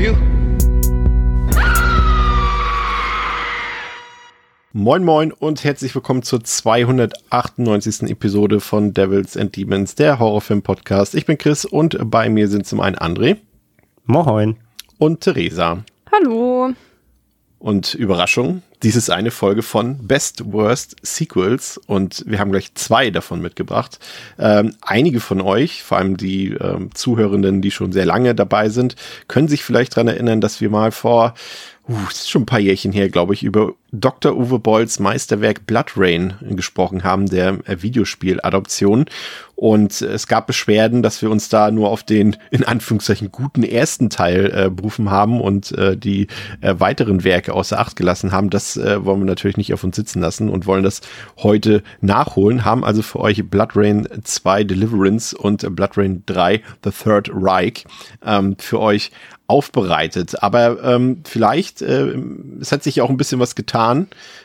For you. Moin Moin und herzlich willkommen zur 298. Episode von Devils and Demons, der Horrorfilm-Podcast. Ich bin Chris und bei mir sind zum einen André. Moin. Und Theresa. Hallo. Und Überraschung, dies ist eine Folge von Best Worst Sequels und wir haben gleich zwei davon mitgebracht. Ähm, einige von euch, vor allem die ähm, Zuhörenden, die schon sehr lange dabei sind, können sich vielleicht dran erinnern, dass wir mal vor uh, ist schon ein paar Jährchen her, glaube ich, über Dr. Uwe Bolls Meisterwerk Blood Rain gesprochen haben, der äh, Videospieladoption. Und es gab Beschwerden, dass wir uns da nur auf den, in Anführungszeichen, guten ersten Teil äh, berufen haben und äh, die äh, weiteren Werke außer Acht gelassen haben. Das äh, wollen wir natürlich nicht auf uns sitzen lassen und wollen das heute nachholen. Haben also für euch Blood Rain 2 Deliverance und Blood Rain 3 The Third Reich ähm, für euch aufbereitet. Aber ähm, vielleicht, äh, es hat sich auch ein bisschen was getan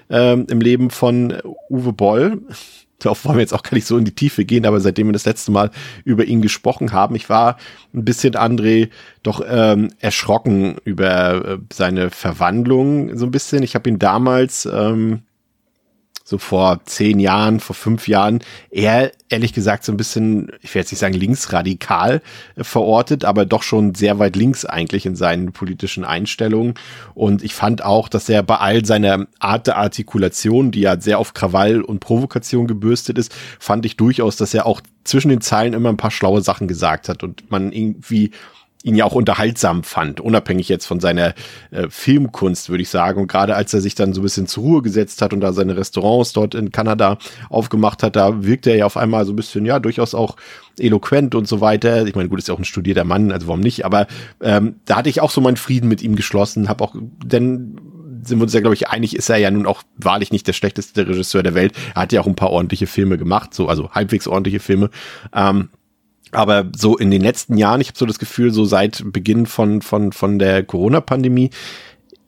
ähm, im Leben von Uwe Boll. Darauf wollen wir jetzt auch gar nicht so in die Tiefe gehen, aber seitdem wir das letzte Mal über ihn gesprochen haben, ich war ein bisschen, André, doch ähm, erschrocken über äh, seine Verwandlung so ein bisschen. Ich habe ihn damals ähm, so vor zehn Jahren, vor fünf Jahren eher, ehrlich gesagt, so ein bisschen, ich werde jetzt nicht sagen linksradikal äh, verortet, aber doch schon sehr weit links eigentlich in seinen politischen Einstellungen. Und ich fand auch, dass er bei all seiner Art der Artikulation, die ja sehr auf Krawall und Provokation gebürstet ist, fand ich durchaus, dass er auch zwischen den Zeilen immer ein paar schlaue Sachen gesagt hat und man irgendwie ihn ja auch unterhaltsam fand, unabhängig jetzt von seiner äh, Filmkunst, würde ich sagen. Und gerade als er sich dann so ein bisschen zur Ruhe gesetzt hat und da seine Restaurants dort in Kanada aufgemacht hat, da wirkte er ja auf einmal so ein bisschen, ja, durchaus auch eloquent und so weiter. Ich meine, gut, ist ja auch ein studierter Mann, also warum nicht? Aber ähm, da hatte ich auch so meinen Frieden mit ihm geschlossen, habe auch, denn sind wir uns ja, glaube ich, einig, ist er ja nun auch wahrlich nicht der schlechteste Regisseur der Welt. Er hat ja auch ein paar ordentliche Filme gemacht, so, also halbwegs ordentliche Filme. Ähm, aber so in den letzten Jahren, ich habe so das Gefühl, so seit Beginn von, von, von der Corona-Pandemie,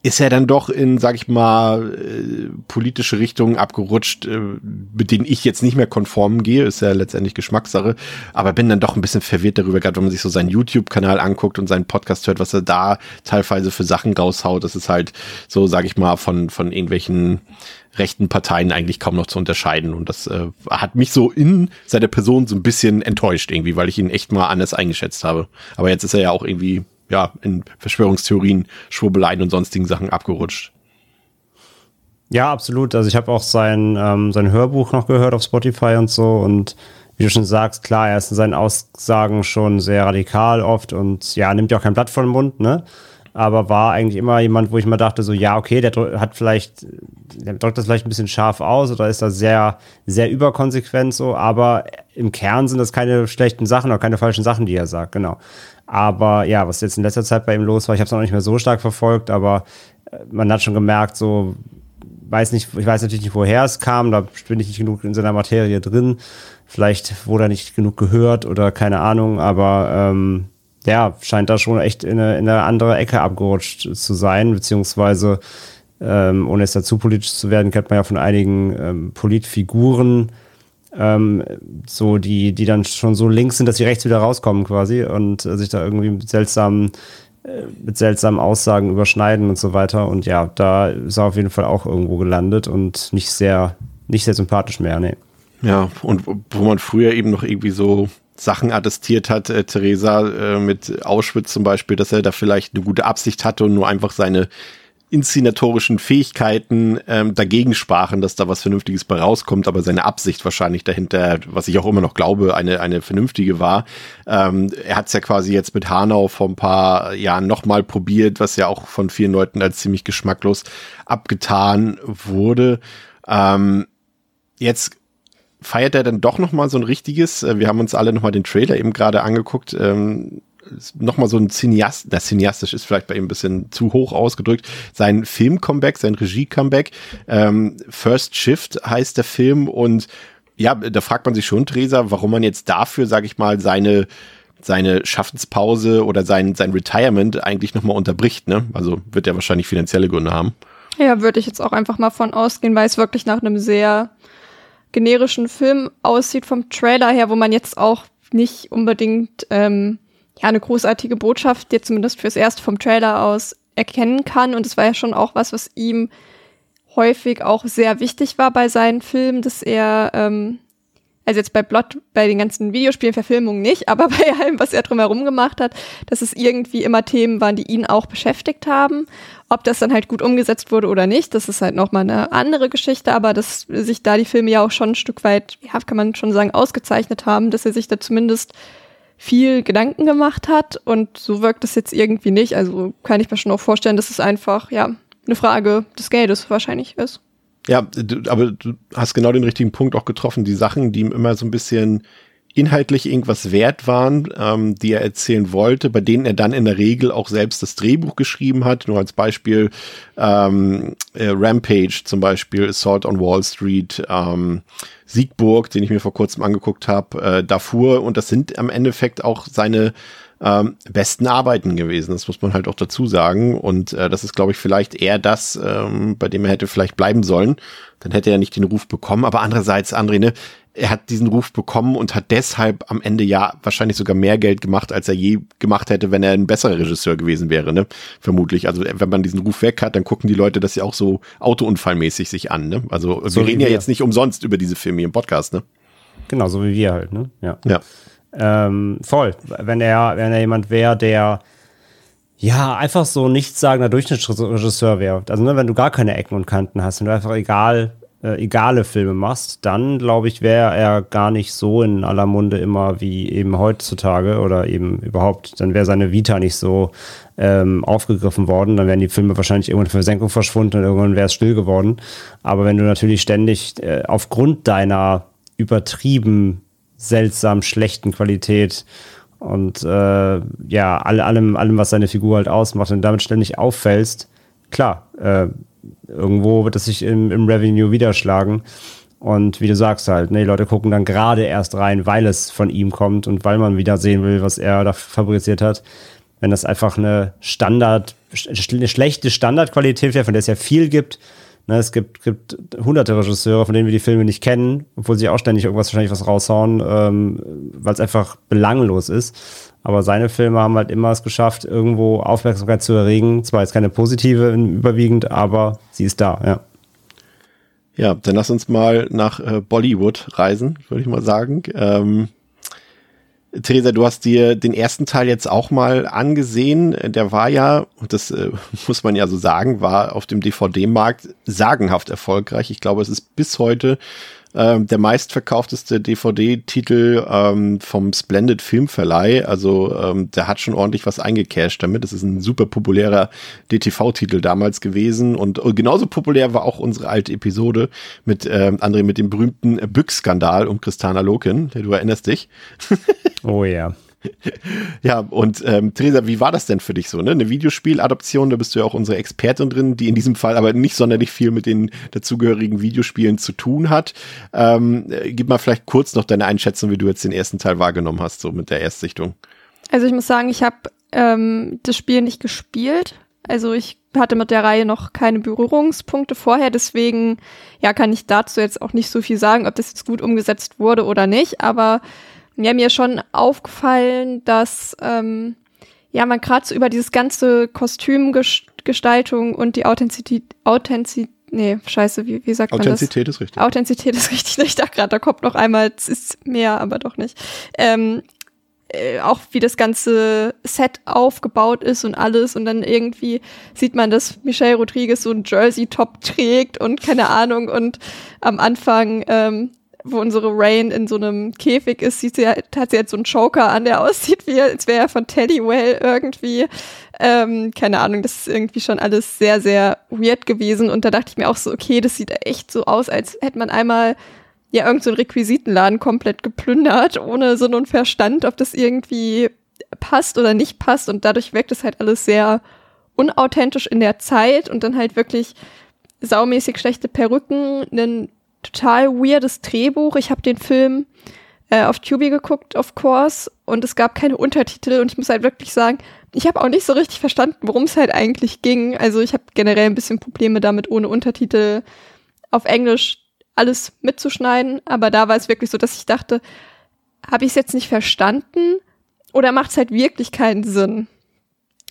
ist er dann doch in, sag ich mal, äh, politische Richtungen abgerutscht, äh, mit denen ich jetzt nicht mehr konform gehe, ist ja letztendlich Geschmackssache, aber bin dann doch ein bisschen verwirrt darüber, gerade wenn man sich so seinen YouTube-Kanal anguckt und seinen Podcast hört, was er da teilweise für Sachen raushaut, das ist halt so, sag ich mal, von, von irgendwelchen rechten Parteien eigentlich kaum noch zu unterscheiden. Und das äh, hat mich so in seiner Person so ein bisschen enttäuscht irgendwie, weil ich ihn echt mal anders eingeschätzt habe. Aber jetzt ist er ja auch irgendwie ja, in Verschwörungstheorien, Schwurbeleien und sonstigen Sachen abgerutscht. Ja, absolut. Also ich habe auch sein, ähm, sein Hörbuch noch gehört auf Spotify und so und wie du schon sagst, klar, er ist in seinen Aussagen schon sehr radikal oft und ja, nimmt ja auch kein Blatt vor den Mund, ne? Aber war eigentlich immer jemand, wo ich mal dachte, so, ja, okay, der hat vielleicht, der drückt das vielleicht ein bisschen scharf aus oder ist da sehr, sehr überkonsequent so, aber im Kern sind das keine schlechten Sachen oder keine falschen Sachen, die er sagt, genau. Aber ja, was jetzt in letzter Zeit bei ihm los war, ich habe es noch nicht mehr so stark verfolgt, aber äh, man hat schon gemerkt, so weiß nicht, ich weiß natürlich nicht, woher es kam, da bin ich nicht genug in seiner Materie drin. Vielleicht wurde er nicht genug gehört oder keine Ahnung, aber ähm, ja, scheint da schon echt in eine, in eine andere Ecke abgerutscht zu sein, beziehungsweise ähm, ohne jetzt dazu politisch zu werden, kennt man ja von einigen ähm, Politfiguren, ähm, so die, die dann schon so links sind, dass sie rechts wieder rauskommen quasi und äh, sich da irgendwie mit seltsamen, äh, mit seltsamen Aussagen überschneiden und so weiter. Und ja, da ist er auf jeden Fall auch irgendwo gelandet und nicht sehr, nicht sehr sympathisch mehr, nee. Ja, und wo man früher eben noch irgendwie so Sachen attestiert hat, äh, Theresa, äh, mit Auschwitz zum Beispiel, dass er da vielleicht eine gute Absicht hatte und nur einfach seine inszenatorischen Fähigkeiten ähm, dagegen sprachen, dass da was Vernünftiges bei rauskommt, aber seine Absicht wahrscheinlich dahinter, was ich auch immer noch glaube, eine, eine vernünftige war. Ähm, er hat es ja quasi jetzt mit Hanau vor ein paar Jahren nochmal probiert, was ja auch von vielen Leuten als ziemlich geschmacklos abgetan wurde. Ähm, jetzt feiert er dann doch noch mal so ein richtiges, äh, wir haben uns alle noch mal den Trailer eben gerade angeguckt, ähm, noch mal so ein Cineast, das cineastisch ist vielleicht bei ihm ein bisschen zu hoch ausgedrückt, sein Film-Comeback, sein Regie-Comeback, ähm, First Shift heißt der Film und ja, da fragt man sich schon, Theresa, warum man jetzt dafür, sage ich mal, seine seine Schaffenspause oder sein, sein Retirement eigentlich nochmal unterbricht, ne? Also wird er wahrscheinlich finanzielle Gründe haben. Ja, würde ich jetzt auch einfach mal von ausgehen, weil es wirklich nach einem sehr generischen Film aussieht vom Trailer her, wo man jetzt auch nicht unbedingt ähm, ja eine großartige Botschaft jetzt zumindest fürs erste vom Trailer aus erkennen kann. Und es war ja schon auch was, was ihm häufig auch sehr wichtig war bei seinen Filmen, dass er ähm, also jetzt bei Blood, bei den ganzen Videospielen, Verfilmungen nicht, aber bei allem, was er drumherum gemacht hat, dass es irgendwie immer Themen waren, die ihn auch beschäftigt haben. Ob das dann halt gut umgesetzt wurde oder nicht, das ist halt nochmal eine andere Geschichte, aber dass sich da die Filme ja auch schon ein Stück weit, ja, kann man schon sagen, ausgezeichnet haben, dass er sich da zumindest viel Gedanken gemacht hat und so wirkt es jetzt irgendwie nicht. Also kann ich mir schon auch vorstellen, dass es einfach, ja, eine Frage des Geldes wahrscheinlich ist. Ja, du, aber du hast genau den richtigen Punkt auch getroffen. Die Sachen, die ihm immer so ein bisschen inhaltlich irgendwas wert waren, ähm, die er erzählen wollte, bei denen er dann in der Regel auch selbst das Drehbuch geschrieben hat. Nur als Beispiel ähm, äh, Rampage zum Beispiel, Assault on Wall Street, ähm, Siegburg, den ich mir vor kurzem angeguckt habe, äh, Darfur und das sind am Endeffekt auch seine ähm, besten Arbeiten gewesen. Das muss man halt auch dazu sagen. Und äh, das ist, glaube ich, vielleicht eher das, ähm, bei dem er hätte vielleicht bleiben sollen. Dann hätte er nicht den Ruf bekommen. Aber andererseits, André, ne, er hat diesen Ruf bekommen und hat deshalb am Ende ja wahrscheinlich sogar mehr Geld gemacht, als er je gemacht hätte, wenn er ein besserer Regisseur gewesen wäre, ne? Vermutlich. Also wenn man diesen Ruf weg hat, dann gucken die Leute das ja auch so autounfallmäßig sich an, ne? Also so wir reden ja jetzt nicht umsonst über diese Filme im Podcast, ne? Genau, so wie wir halt, ne? Ja. ja. Ähm, voll. Wenn er, wenn er jemand wäre, der ja einfach so nichtssagender Durchschnittsregisseur wäre. Also ne, wenn du gar keine Ecken und Kanten hast, wenn du einfach egal äh, egale Filme machst, dann glaube ich, wäre er gar nicht so in aller Munde immer wie eben heutzutage oder eben überhaupt. Dann wäre seine Vita nicht so ähm, aufgegriffen worden. Dann wären die Filme wahrscheinlich irgendwann in Versenkung verschwunden und irgendwann wäre es still geworden. Aber wenn du natürlich ständig äh, aufgrund deiner übertrieben seltsam schlechten Qualität und äh, ja, all, allem, allem, was seine Figur halt ausmacht und damit ständig auffällst, klar, äh, irgendwo wird es sich im, im Revenue widerschlagen. Und wie du sagst halt, ne, die Leute gucken dann gerade erst rein, weil es von ihm kommt und weil man wieder sehen will, was er da fabriziert hat. Wenn das einfach eine Standard, eine schlechte Standardqualität wäre, von der es ja viel gibt, Ne, es gibt, gibt hunderte Regisseure, von denen wir die Filme nicht kennen, obwohl sie auch ständig irgendwas wahrscheinlich was raushauen, ähm, weil es einfach belanglos ist. Aber seine Filme haben halt immer es geschafft, irgendwo Aufmerksamkeit zu erregen. Zwar jetzt keine positive überwiegend, aber sie ist da, ja. Ja, dann lass uns mal nach äh, Bollywood reisen, würde ich mal sagen. Ähm, Theresa, du hast dir den ersten Teil jetzt auch mal angesehen. Der war ja, und das äh, muss man ja so sagen, war auf dem DVD-Markt sagenhaft erfolgreich. Ich glaube, es ist bis heute ähm, der meistverkaufteste DVD-Titel ähm, vom Splendid Filmverleih. Also ähm, der hat schon ordentlich was eingecashed damit. Das ist ein super populärer DTV-Titel damals gewesen. Und, und, genauso populär war auch unsere alte Episode mit ähm, André mit dem berühmten Bück-Skandal um Christana Loken. Du erinnerst dich. oh ja. ja, und ähm, Theresa, wie war das denn für dich so? Ne? Eine Videospieladoption, da bist du ja auch unsere Expertin drin, die in diesem Fall aber nicht sonderlich viel mit den dazugehörigen Videospielen zu tun hat. Ähm, äh, gib mal vielleicht kurz noch deine Einschätzung, wie du jetzt den ersten Teil wahrgenommen hast, so mit der Erstsichtung. Also ich muss sagen, ich habe ähm, das Spiel nicht gespielt. Also ich hatte mit der Reihe noch keine Berührungspunkte vorher, deswegen ja kann ich dazu jetzt auch nicht so viel sagen, ob das jetzt gut umgesetzt wurde oder nicht. Aber ja, mir schon aufgefallen, dass ähm, ja man gerade so über dieses ganze Kostümgestaltung und die Authentizität, Authentizität Nee, scheiße, wie, wie sagt Authentizität man das? ist richtig. Authentizität ist richtig. Ich dachte gerade, da kommt noch einmal, es ist mehr, aber doch nicht. Ähm, äh, auch wie das ganze Set aufgebaut ist und alles und dann irgendwie sieht man, dass Michelle Rodriguez so ein Jersey-Top trägt und keine Ahnung und am Anfang ähm, wo unsere Rain in so einem Käfig ist, sieht sie, hat sie jetzt so einen Joker an, der aussieht, wie als wäre er von Teddywell irgendwie. Ähm, keine Ahnung, das ist irgendwie schon alles sehr, sehr weird gewesen. Und da dachte ich mir auch so, okay, das sieht echt so aus, als hätte man einmal ja irgendein so Requisitenladen komplett geplündert, ohne Sinn und Verstand, ob das irgendwie passt oder nicht passt. Und dadurch wirkt es halt alles sehr unauthentisch in der Zeit und dann halt wirklich saumäßig schlechte Perücken, ein total weirdes Drehbuch. Ich habe den Film äh, auf Tubi geguckt, of course, und es gab keine Untertitel und ich muss halt wirklich sagen, ich habe auch nicht so richtig verstanden, worum es halt eigentlich ging. Also ich habe generell ein bisschen Probleme damit, ohne Untertitel auf Englisch alles mitzuschneiden, aber da war es wirklich so, dass ich dachte, habe ich es jetzt nicht verstanden oder macht es halt wirklich keinen Sinn?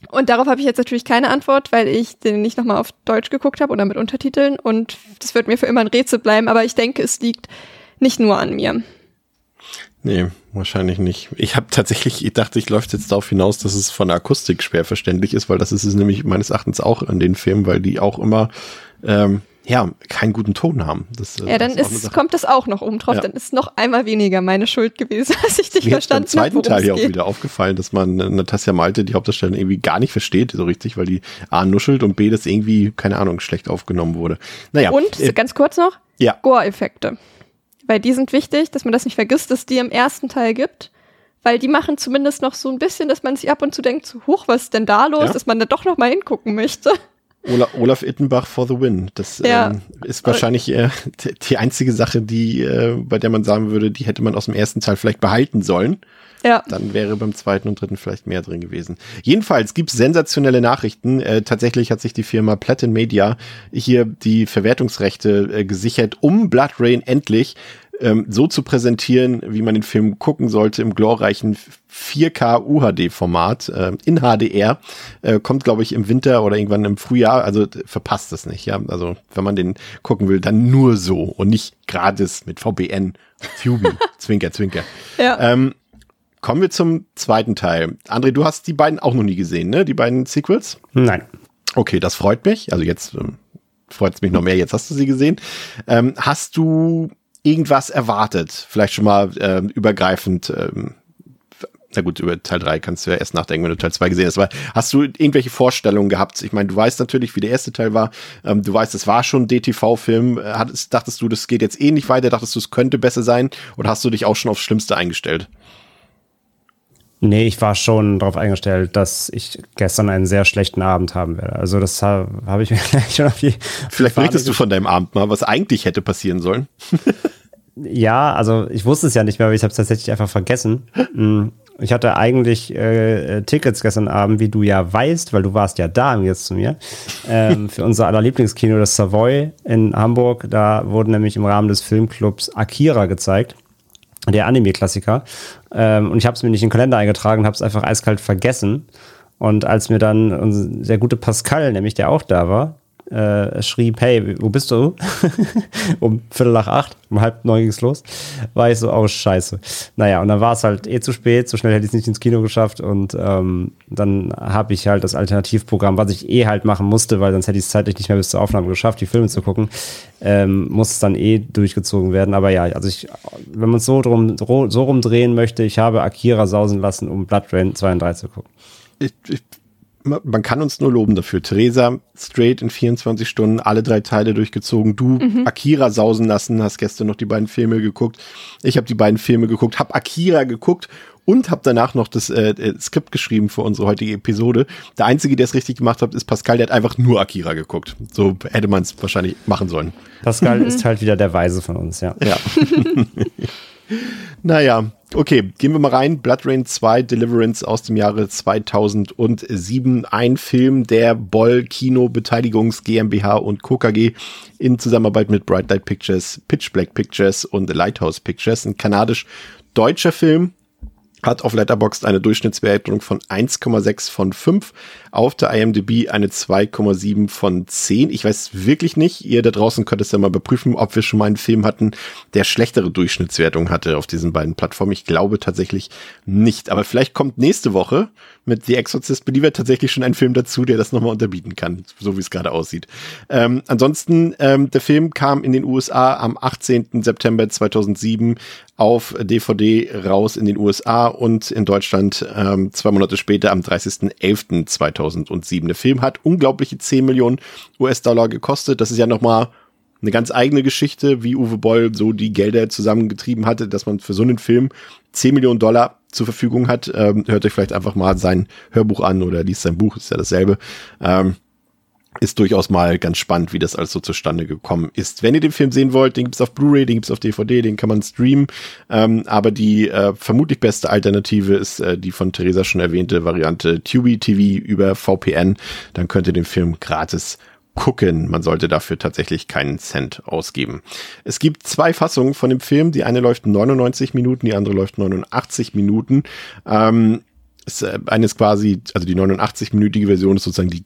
Und darauf habe ich jetzt natürlich keine Antwort, weil ich den nicht nochmal auf Deutsch geguckt habe oder mit Untertiteln und das wird mir für immer ein Rätsel bleiben, aber ich denke, es liegt nicht nur an mir. Nee, wahrscheinlich nicht. Ich habe tatsächlich, ich dachte, ich läuft jetzt darauf hinaus, dass es von der Akustik schwer verständlich ist, weil das ist es nämlich meines Erachtens auch an den Filmen, weil die auch immer ähm, ja, keinen guten Ton haben. Das, äh, ja, dann ist, kommt das auch noch oben drauf. Ja. Dann ist noch einmal weniger meine Schuld gewesen, als ich dich Mir verstanden habe. Beim zweiten Teil ja auch wieder aufgefallen, dass man Natasja Malte, die Hauptdarstellerin, irgendwie gar nicht versteht, so richtig, weil die A nuschelt und B, das irgendwie, keine Ahnung, schlecht aufgenommen wurde. Naja. Und, äh, ganz kurz noch, ja. Gore-Effekte. Weil die sind wichtig, dass man das nicht vergisst, dass die im ersten Teil gibt weil die machen zumindest noch so ein bisschen, dass man sich ab und zu denkt, so, huch, was ist denn da los, ja? dass man da doch noch mal hingucken möchte. Olaf, Olaf Ittenbach for the win. Das ja. ähm, ist wahrscheinlich äh, die einzige Sache, die, äh, bei der man sagen würde, die hätte man aus dem ersten Teil vielleicht behalten sollen. Ja. Dann wäre beim zweiten und dritten vielleicht mehr drin gewesen. Jedenfalls gibt's sensationelle Nachrichten. Äh, tatsächlich hat sich die Firma Platin Media hier die Verwertungsrechte äh, gesichert, um Blood Rain endlich ähm, so zu präsentieren, wie man den Film gucken sollte im glorreichen 4K UHD-Format äh, in HDR. Äh, kommt, glaube ich, im Winter oder irgendwann im Frühjahr. Also verpasst es nicht. Ja, also wenn man den gucken will, dann nur so und nicht gratis mit VBN, Tubi, Zwinker, Zwinker. Ja. Ähm, kommen wir zum zweiten Teil. André, du hast die beiden auch noch nie gesehen, ne? Die beiden Sequels? Nein. Okay, das freut mich. Also jetzt ähm, freut es mich noch mehr. Jetzt hast du sie gesehen. Ähm, hast du irgendwas erwartet? Vielleicht schon mal äh, übergreifend. Ähm, na gut, über Teil 3 kannst du ja erst nachdenken, wenn du Teil 2 gesehen hast. Aber hast du irgendwelche Vorstellungen gehabt? Ich meine, du weißt natürlich, wie der erste Teil war. Ähm, du weißt, es war schon ein DTV-Film. Äh, dachtest du, das geht jetzt eh nicht weiter? Dachtest du, es könnte besser sein? Oder hast du dich auch schon aufs Schlimmste eingestellt? Nee, ich war schon darauf eingestellt, dass ich gestern einen sehr schlechten Abend haben werde. Also das habe hab ich mir gleich schon auf die. Vielleicht berichtest du von deinem Abend mal, was eigentlich hätte passieren sollen. ja, also ich wusste es ja nicht mehr, aber ich habe es tatsächlich einfach vergessen. Mm, ich hatte eigentlich äh, Tickets gestern Abend, wie du ja weißt, weil du warst ja da jetzt zu mir, ähm, für unser aller Lieblingskino, das Savoy in Hamburg. Da wurden nämlich im Rahmen des Filmclubs Akira gezeigt der Anime-Klassiker. Ähm, und ich habe es mir nicht in den Kalender eingetragen, habe es einfach eiskalt vergessen. Und als mir dann der gute Pascal, nämlich der auch da war, äh, schrieb, hey, wo bist du? um Viertel nach acht, um halb neun ging's los, war ich so, oh scheiße. Naja, und dann war es halt eh zu spät, so schnell hätte ich es nicht ins Kino geschafft und ähm, dann habe ich halt das Alternativprogramm, was ich eh halt machen musste, weil sonst hätte ich es zeitlich nicht mehr bis zur Aufnahme geschafft, die Filme zu gucken, ähm, muss es dann eh durchgezogen werden. Aber ja, also ich, wenn man es so, drum, so rumdrehen möchte, ich habe Akira sausen lassen, um Blood Rain 2 und 3 zu gucken. Ich, ich man kann uns nur loben dafür. Theresa, straight in 24 Stunden, alle drei Teile durchgezogen. Du mhm. Akira sausen lassen, hast gestern noch die beiden Filme geguckt. Ich habe die beiden Filme geguckt, habe Akira geguckt und habe danach noch das äh, äh, Skript geschrieben für unsere heutige Episode. Der Einzige, der es richtig gemacht hat, ist Pascal, der hat einfach nur Akira geguckt. So hätte man es wahrscheinlich machen sollen. Pascal ist halt wieder der Weise von uns, ja. Ja. naja, okay, gehen wir mal rein. Blood Rain 2 Deliverance aus dem Jahre 2007. Ein Film der Boll Kino Beteiligungs GmbH und KKG in Zusammenarbeit mit Bright Light Pictures, Pitch Black Pictures und Lighthouse Pictures. Ein kanadisch-deutscher Film hat auf Letterboxd eine Durchschnittswertung von 1,6 von 5, auf der IMDb eine 2,7 von 10. Ich weiß wirklich nicht, ihr da draußen könnt es ja mal überprüfen, ob wir schon mal einen Film hatten, der schlechtere Durchschnittswertung hatte auf diesen beiden Plattformen. Ich glaube tatsächlich nicht, aber vielleicht kommt nächste Woche mit The Exorcist Believer tatsächlich schon ein Film dazu, der das nochmal unterbieten kann, so wie es gerade aussieht. Ähm, ansonsten, ähm, der Film kam in den USA am 18. September 2007 auf DVD raus in den USA und in Deutschland ähm, zwei Monate später am 30.11.2007. Der Film hat unglaubliche 10 Millionen US-Dollar gekostet. Das ist ja nochmal eine ganz eigene Geschichte, wie Uwe Boll so die Gelder zusammengetrieben hatte, dass man für so einen Film 10 Millionen Dollar zur Verfügung hat. Ähm, hört euch vielleicht einfach mal sein Hörbuch an oder liest sein Buch, ist ja dasselbe. Ähm, ist durchaus mal ganz spannend, wie das alles so zustande gekommen ist. Wenn ihr den Film sehen wollt, den gibt's auf Blu-ray, den gibt's auf DVD, den kann man streamen. Ähm, aber die äh, vermutlich beste Alternative ist äh, die von Theresa schon erwähnte Variante Tubi TV über VPN. Dann könnt ihr den Film gratis gucken. Man sollte dafür tatsächlich keinen Cent ausgeben. Es gibt zwei Fassungen von dem Film. Die eine läuft 99 Minuten, die andere läuft 89 Minuten. Ähm, ist, äh, eines quasi, also die 89-minütige Version ist sozusagen die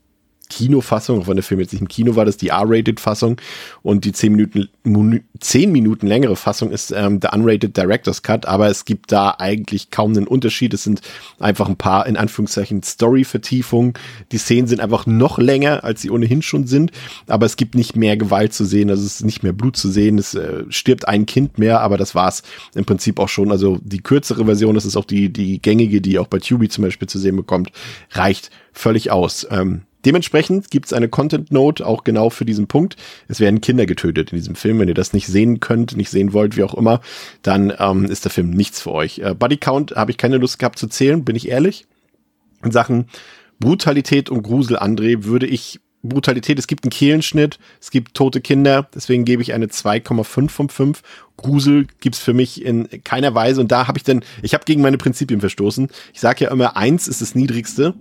Kinofassung, auch wenn der Film jetzt nicht im Kino war, das ist die R-Rated-Fassung und die 10 Minuten, 10 Minuten längere Fassung ist ähm, der Unrated Director's Cut, aber es gibt da eigentlich kaum einen Unterschied. Es sind einfach ein paar, in Anführungszeichen, Story-Vertiefungen. Die Szenen sind einfach noch länger, als sie ohnehin schon sind, aber es gibt nicht mehr Gewalt zu sehen, also es ist nicht mehr Blut zu sehen, es äh, stirbt ein Kind mehr, aber das war's im Prinzip auch schon. Also die kürzere Version, das ist auch die, die gängige, die auch bei Tubi zum Beispiel zu sehen bekommt, reicht völlig aus. Ähm, Dementsprechend gibt es eine Content Note auch genau für diesen Punkt. Es werden Kinder getötet in diesem Film. Wenn ihr das nicht sehen könnt, nicht sehen wollt, wie auch immer, dann ähm, ist der Film nichts für euch. Äh, Body Count habe ich keine Lust gehabt zu zählen, bin ich ehrlich. In Sachen Brutalität und Grusel, André, würde ich Brutalität, es gibt einen Kehlenschnitt, es gibt tote Kinder, deswegen gebe ich eine 2,5 von 5. Grusel gibt's für mich in keiner Weise und da habe ich dann, ich habe gegen meine Prinzipien verstoßen. Ich sage ja immer, eins ist das Niedrigste,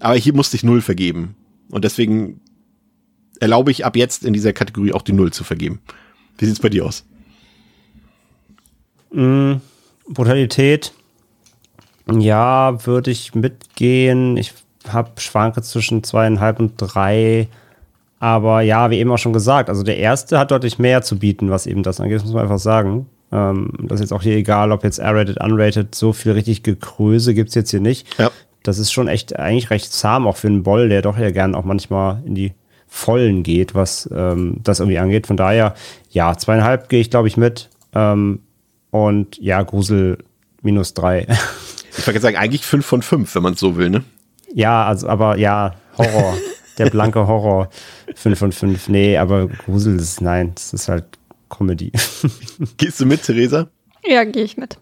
aber hier musste ich null vergeben. Und deswegen erlaube ich ab jetzt in dieser Kategorie auch die Null zu vergeben. Wie sieht's bei dir aus? Mm, Brutalität. Ja, würde ich mitgehen. Ich habe Schwanke zwischen zweieinhalb und drei. Aber ja, wie eben auch schon gesagt, also der erste hat deutlich mehr zu bieten, was eben das angeht, das muss man einfach sagen. Ähm, das ist jetzt auch hier egal, ob jetzt R-rated, unrated, so viel richtig Gekröse gibt's jetzt hier nicht. Ja das ist schon echt eigentlich recht zahm, auch für einen Boll, der doch ja gern auch manchmal in die Vollen geht, was ähm, das irgendwie angeht. Von daher, ja, zweieinhalb gehe ich, glaube ich, mit. Ähm, und ja, Grusel minus drei. Ich wollte sagen, eigentlich fünf von fünf, wenn man es so will, ne? Ja, also, aber ja, Horror. der blanke Horror. Fünf von fünf. Nee, aber Grusel ist, nein, das ist halt Comedy. Gehst du mit, Theresa? Ja, gehe ich mit.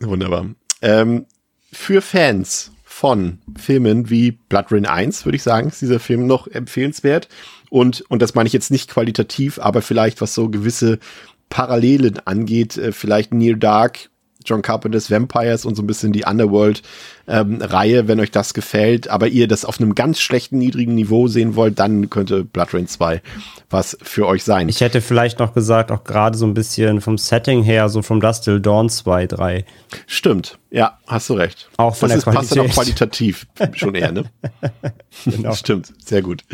Wunderbar. Ähm, für Fans von Filmen wie Blood Rain 1, würde ich sagen, ist dieser Film noch empfehlenswert. Und, und das meine ich jetzt nicht qualitativ, aber vielleicht was so gewisse Parallelen angeht, äh, vielleicht Near Dark, John Carpenter's Vampires und so ein bisschen die Underworld-Reihe, ähm, wenn euch das gefällt, aber ihr das auf einem ganz schlechten, niedrigen Niveau sehen wollt, dann könnte Blood Rain 2 was für euch sein. Ich hätte vielleicht noch gesagt, auch gerade so ein bisschen vom Setting her, so From Dust Till Dawn 2, 3. Stimmt, ja, hast du recht. Auch von das der ist, Qualität. passt dann auch qualitativ schon eher, ne? genau. Stimmt, sehr gut.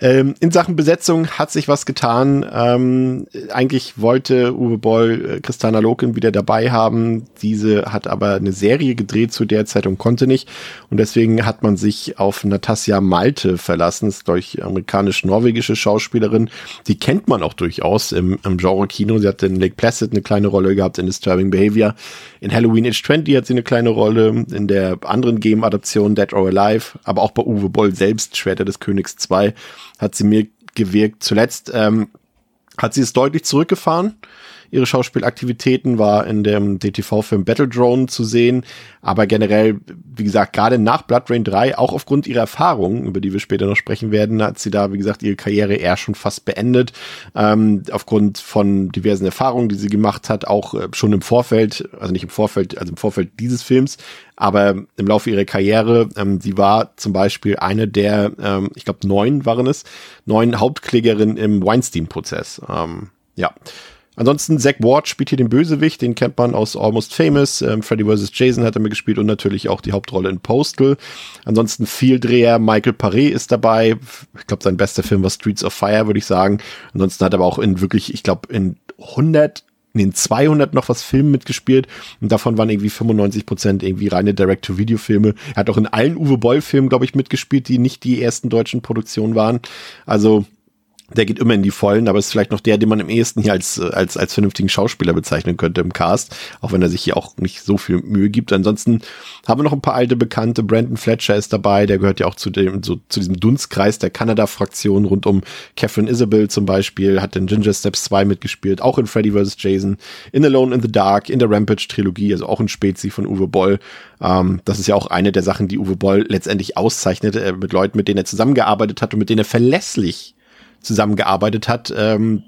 Ähm, in Sachen Besetzung hat sich was getan. Ähm, eigentlich wollte Uwe Boll äh, Christiana Loken wieder dabei haben. Diese hat aber eine Serie gedreht zu der Zeit und konnte nicht. Und deswegen hat man sich auf Natasja Malte verlassen. Das ist, ich, amerikanisch-norwegische Schauspielerin. Die kennt man auch durchaus im, im Genre-Kino. Sie hat in Lake Placid eine kleine Rolle gehabt, in Disturbing Behavior. In Halloween Age 20 hat sie eine kleine Rolle. In der anderen Game-Adaption Dead or Alive. Aber auch bei Uwe Boll selbst, Schwerter des Königs 2, hat sie mir gewirkt. Zuletzt ähm, hat sie es deutlich zurückgefahren ihre Schauspielaktivitäten, war in dem DTV-Film Battle Drone zu sehen, aber generell, wie gesagt, gerade nach Blood Rain 3, auch aufgrund ihrer Erfahrungen, über die wir später noch sprechen werden, hat sie da, wie gesagt, ihre Karriere eher schon fast beendet, ähm, aufgrund von diversen Erfahrungen, die sie gemacht hat, auch äh, schon im Vorfeld, also nicht im Vorfeld, also im Vorfeld dieses Films, aber im Laufe ihrer Karriere, ähm, sie war zum Beispiel eine der, ähm, ich glaube neun waren es, neun Hauptklägerinnen im Weinstein-Prozess. Ähm, ja, Ansonsten Zack Ward spielt hier den Bösewicht, den kennt man aus Almost Famous. Ähm, Freddy vs. Jason hat er mitgespielt und natürlich auch die Hauptrolle in Postal. Ansonsten Vieldreher Michael Paré ist dabei. Ich glaube, sein bester Film war Streets of Fire, würde ich sagen. Ansonsten hat er aber auch in wirklich, ich glaube, in 100 in den 200 noch was Filmen mitgespielt und davon waren irgendwie 95 Prozent irgendwie reine Direct-to-Video-Filme. Er hat auch in allen Uwe Boll-Filmen, glaube ich, mitgespielt, die nicht die ersten deutschen Produktionen waren. Also der geht immer in die Vollen, aber ist vielleicht noch der, den man im ehesten hier als, als, als vernünftigen Schauspieler bezeichnen könnte im Cast, auch wenn er sich hier auch nicht so viel Mühe gibt. Ansonsten haben wir noch ein paar alte Bekannte. Brandon Fletcher ist dabei, der gehört ja auch zu dem, so, zu diesem Dunstkreis der Kanada-Fraktion rund um Catherine Isabel zum Beispiel, hat in Ginger Steps 2 mitgespielt, auch in Freddy vs. Jason, in Alone in the Dark, in der Rampage-Trilogie, also auch ein Spezi von Uwe Boll. Ähm, das ist ja auch eine der Sachen, die Uwe Boll letztendlich auszeichnet, äh, mit Leuten, mit denen er zusammengearbeitet hat und mit denen er verlässlich zusammengearbeitet hat, ähm,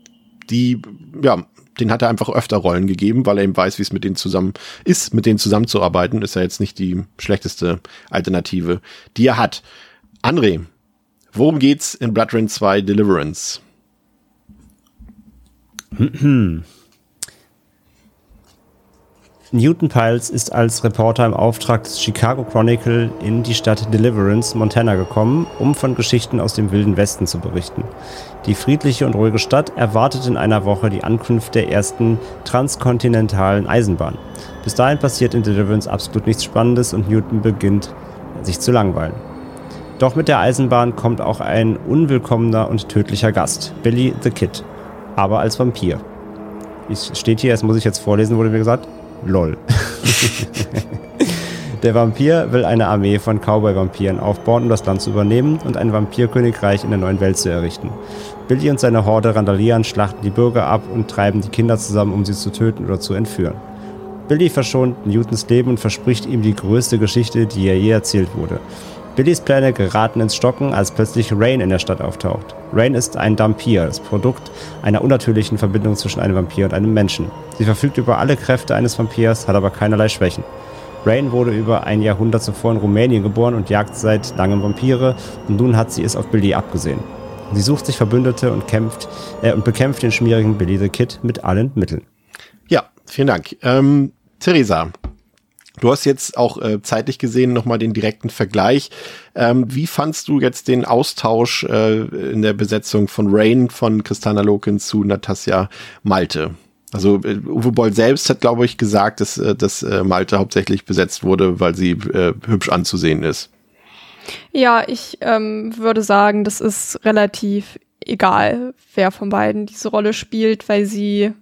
die, ja, den hat er einfach öfter Rollen gegeben, weil er eben weiß, wie es mit denen zusammen ist, mit denen zusammenzuarbeiten. Ist ja jetzt nicht die schlechteste Alternative, die er hat. André, worum geht's in Blood Rain 2 Deliverance? Newton Piles ist als Reporter im Auftrag des Chicago Chronicle in die Stadt Deliverance, Montana gekommen, um von Geschichten aus dem Wilden Westen zu berichten. Die friedliche und ruhige Stadt erwartet in einer Woche die Ankunft der ersten transkontinentalen Eisenbahn. Bis dahin passiert in Deliverance absolut nichts Spannendes und Newton beginnt sich zu langweilen. Doch mit der Eisenbahn kommt auch ein unwillkommener und tödlicher Gast, Billy the Kid, aber als Vampir. Es steht hier, das muss ich jetzt vorlesen, wurde mir gesagt. Lol. Der Vampir will eine Armee von Cowboy-Vampiren aufbauen, um das Land zu übernehmen und ein Vampirkönigreich in der neuen Welt zu errichten. Billy und seine Horde randalieren, schlachten die Bürger ab und treiben die Kinder zusammen, um sie zu töten oder zu entführen. Billy verschont Newtons Leben und verspricht ihm die größte Geschichte, die er je erzählt wurde. Billys Pläne geraten ins Stocken, als plötzlich Rain in der Stadt auftaucht. Rain ist ein Dampir, das Produkt einer unnatürlichen Verbindung zwischen einem Vampir und einem Menschen. Sie verfügt über alle Kräfte eines Vampirs, hat aber keinerlei Schwächen. Rain wurde über ein Jahrhundert zuvor in Rumänien geboren und jagt seit langem Vampire und nun hat sie es auf Billy abgesehen. Sie sucht sich Verbündete und kämpft äh, und bekämpft den schmierigen Billy the Kid mit allen Mitteln. Ja, vielen Dank. Ähm, Theresa, Du hast jetzt auch äh, zeitlich gesehen nochmal den direkten Vergleich. Ähm, wie fandst du jetzt den Austausch äh, in der Besetzung von Rain von Christina Loken zu Natasja Malte? Also äh, Uwe Boll selbst hat, glaube ich, gesagt, dass, äh, dass äh, Malte hauptsächlich besetzt wurde, weil sie äh, hübsch anzusehen ist. Ja, ich ähm, würde sagen, das ist relativ egal, wer von beiden diese Rolle spielt, weil sie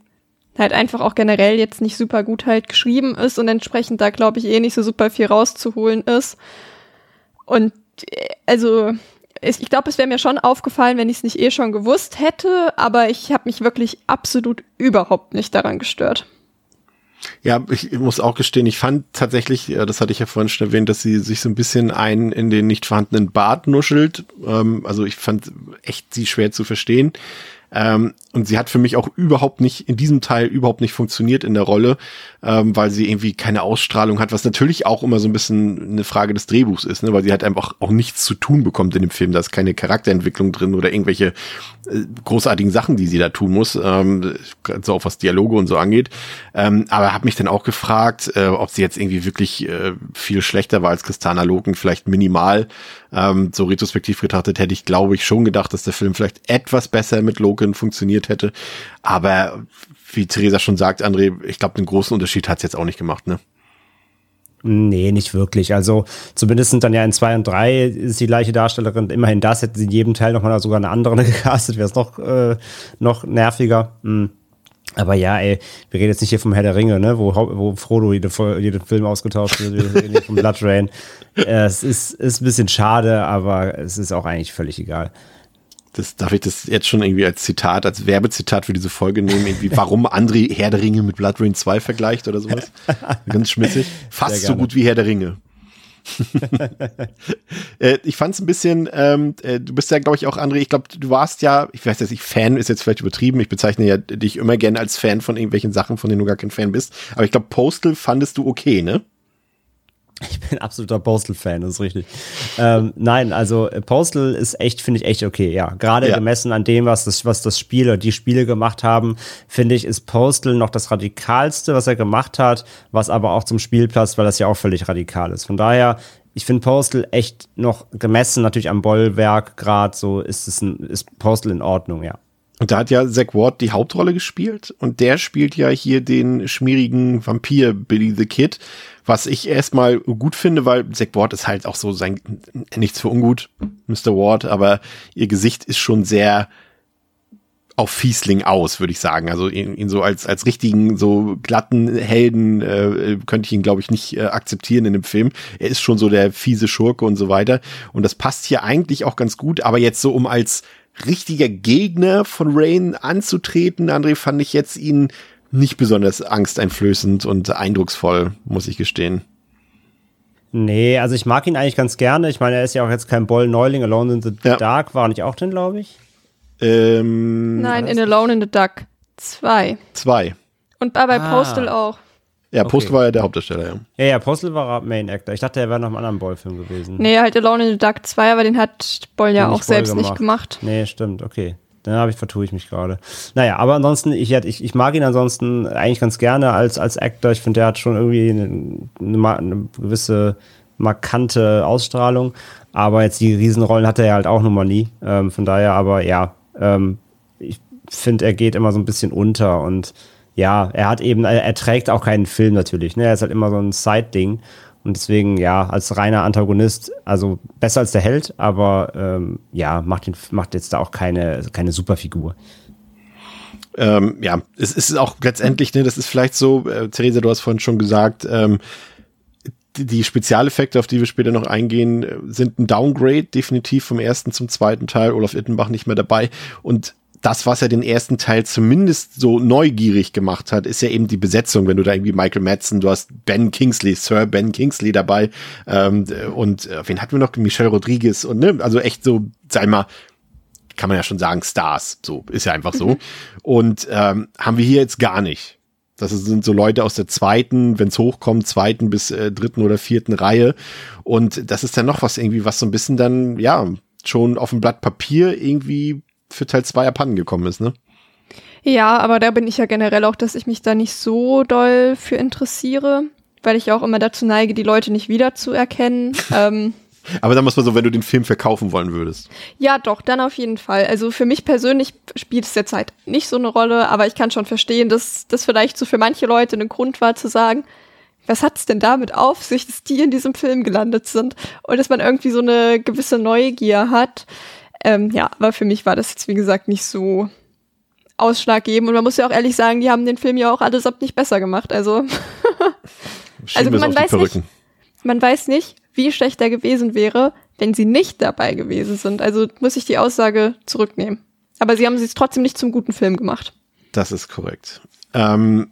halt einfach auch generell jetzt nicht super gut halt geschrieben ist und entsprechend da glaube ich eh nicht so super viel rauszuholen ist. Und äh, also ich glaube, es wäre mir schon aufgefallen, wenn ich es nicht eh schon gewusst hätte, aber ich habe mich wirklich absolut überhaupt nicht daran gestört. Ja, ich muss auch gestehen, ich fand tatsächlich, das hatte ich ja vorhin schon erwähnt, dass sie sich so ein bisschen ein in den nicht vorhandenen Bart nuschelt. Ähm, also ich fand echt sie schwer zu verstehen. Ähm, und sie hat für mich auch überhaupt nicht, in diesem Teil überhaupt nicht funktioniert in der Rolle, ähm, weil sie irgendwie keine Ausstrahlung hat, was natürlich auch immer so ein bisschen eine Frage des Drehbuchs ist, ne? weil sie halt einfach auch nichts zu tun bekommt in dem Film. Da ist keine Charakterentwicklung drin oder irgendwelche äh, großartigen Sachen, die sie da tun muss, ähm, so auch was Dialoge und so angeht. Ähm, aber habe mich dann auch gefragt, äh, ob sie jetzt irgendwie wirklich äh, viel schlechter war als Christana Loken, vielleicht minimal. Ähm, so retrospektiv betrachtet hätte ich, glaube ich, schon gedacht, dass der Film vielleicht etwas besser mit Loken funktioniert gespielt hätte. Aber wie Theresa schon sagt, André, ich glaube, den großen Unterschied hat es jetzt auch nicht gemacht, ne? Nee, nicht wirklich. Also zumindest sind dann ja in zwei und drei ist die gleiche Darstellerin. Immerhin das hätten sie in jedem Teil nochmal sogar eine andere gecastet, wäre es noch, äh, noch nerviger. Hm. Aber ja, ey, wir reden jetzt nicht hier vom Herr der Ringe, ne, wo, wo Frodo jede, jeden Film ausgetauscht wird. Wir reden hier vom Blood Rain. Äh, es ist, ist ein bisschen schade, aber es ist auch eigentlich völlig egal das darf ich das jetzt schon irgendwie als Zitat, als Werbezitat für diese Folge nehmen, irgendwie, warum André Herr der Ringe mit Blood Rain 2 vergleicht oder sowas. Ganz schmissig. Fast so gut wie Herr der Ringe. äh, ich fand es ein bisschen, ähm, äh, du bist ja, glaube ich, auch, André, ich glaube, du warst ja, ich weiß jetzt nicht, Fan ist jetzt vielleicht übertrieben, ich bezeichne ja dich immer gerne als Fan von irgendwelchen Sachen, von denen du gar kein Fan bist, aber ich glaube, Postal fandest du okay, ne? Ich bin absoluter Postal-Fan, das ist richtig. Ähm, nein, also äh, Postal ist echt, finde ich echt okay, ja. Gerade ja. gemessen an dem, was das, was das Spiel oder die Spiele gemacht haben, finde ich, ist Postal noch das Radikalste, was er gemacht hat, was aber auch zum Spiel passt, weil das ja auch völlig radikal ist. Von daher, ich finde Postal echt noch gemessen, natürlich am Bollwerk gerade so, ist es ein, ist Postal in Ordnung, ja. Und da hat ja Zack Ward die Hauptrolle gespielt und der spielt ja hier den schmierigen Vampir Billy the Kid was ich erstmal gut finde, weil Zack Ward ist halt auch so sein, nichts für ungut, Mr. Ward, aber ihr Gesicht ist schon sehr auf Fiesling aus, würde ich sagen. Also ihn, ihn so als, als richtigen, so glatten Helden äh, könnte ich ihn, glaube ich, nicht äh, akzeptieren in dem Film. Er ist schon so der fiese Schurke und so weiter. Und das passt hier eigentlich auch ganz gut, aber jetzt so um als richtiger Gegner von Rain anzutreten, André, fand ich jetzt ihn nicht besonders angsteinflößend und eindrucksvoll, muss ich gestehen. Nee, also ich mag ihn eigentlich ganz gerne. Ich meine, er ist ja auch jetzt kein Boll-Neuling. Alone in the ja. Dark war nicht auch drin, glaube ich. Ähm, Nein, in Alone in the Duck. Zwei. Zwei. Und bei, bei ah. Postal auch. Ja, Postal okay. war ja der Hauptdarsteller, ja. Ja, ja, Postal war Main Actor. Ich dachte, er wäre noch einem anderen Boll-Film gewesen. Nee, halt Alone in the Duck 2, aber den hat Boll ja auch selbst gemacht. nicht gemacht. Nee, stimmt, okay. Dann habe ich vertue ich mich gerade. Naja, aber ansonsten, ich, ich, ich mag ihn ansonsten eigentlich ganz gerne als, als Actor. Ich finde, der hat schon irgendwie eine, eine, eine gewisse markante Ausstrahlung. Aber jetzt die Riesenrollen hat er ja halt auch nun mal nie. Ähm, von daher, aber ja, ähm, ich finde, er geht immer so ein bisschen unter und ja, er hat eben, er trägt auch keinen Film natürlich. Ne? Er ist halt immer so ein Side-Ding. Und deswegen, ja, als reiner Antagonist, also besser als der Held, aber ähm, ja, macht, ihn, macht jetzt da auch keine, keine Superfigur. Ähm, ja, es ist auch letztendlich, ne, das ist vielleicht so, äh, Theresa, du hast vorhin schon gesagt, ähm, die Spezialeffekte, auf die wir später noch eingehen, sind ein Downgrade, definitiv vom ersten zum zweiten Teil. Olaf Ittenbach nicht mehr dabei. Und das, was er den ersten Teil zumindest so neugierig gemacht hat, ist ja eben die Besetzung. Wenn du da irgendwie Michael Madsen, du hast Ben Kingsley, Sir Ben Kingsley dabei ähm, und äh, wen hatten wir noch? Michelle Rodriguez und ne, also echt so, sag mal, kann man ja schon sagen, Stars. So ist ja einfach so. Mhm. Und ähm, haben wir hier jetzt gar nicht. Das sind so Leute aus der zweiten, wenn es hochkommt, zweiten bis äh, dritten oder vierten Reihe. Und das ist dann noch was irgendwie, was so ein bisschen dann, ja, schon auf dem Blatt Papier irgendwie für Teil 2 abhanden gekommen ist, ne? Ja, aber da bin ich ja generell auch, dass ich mich da nicht so doll für interessiere, weil ich auch immer dazu neige, die Leute nicht wiederzuerkennen. ähm, aber dann muss man so, wenn du den Film verkaufen wollen würdest. Ja, doch, dann auf jeden Fall. Also für mich persönlich spielt es halt nicht so eine Rolle, aber ich kann schon verstehen, dass das vielleicht so für manche Leute ein Grund war zu sagen, was hat's denn damit auf sich, dass die in diesem Film gelandet sind und dass man irgendwie so eine gewisse Neugier hat. Ähm, ja, aber für mich war das jetzt, wie gesagt, nicht so ausschlaggebend. Und man muss ja auch ehrlich sagen, die haben den Film ja auch allesamt nicht besser gemacht. Also, also man weiß nicht, man weiß nicht, wie schlecht er gewesen wäre, wenn sie nicht dabei gewesen sind. Also muss ich die Aussage zurücknehmen. Aber sie haben es trotzdem nicht zum guten Film gemacht. Das ist korrekt. Ähm,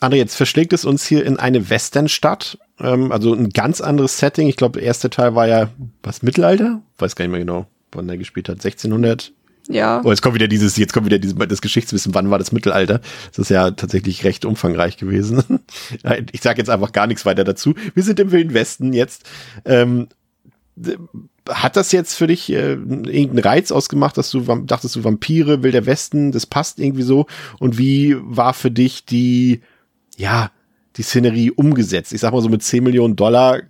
André, jetzt verschlägt es uns hier in eine Westernstadt. Ähm, also ein ganz anderes Setting. Ich glaube, der erste Teil war ja was Mittelalter? Weiß gar nicht mehr genau, wann er gespielt hat. 1600? Ja. Oh, jetzt kommt wieder dieses, jetzt kommt wieder dieses, das Geschichtswissen, wann war das Mittelalter? Das ist ja tatsächlich recht umfangreich gewesen. ich sage jetzt einfach gar nichts weiter dazu. Wir sind im Wilden Westen jetzt. Ähm, hat das jetzt für dich äh, irgendeinen Reiz ausgemacht, dass du dachtest, du Vampire, Wilder Westen, das passt irgendwie so? Und wie war für dich die, ja, die Szenerie umgesetzt? Ich sag mal so mit 10 Millionen Dollar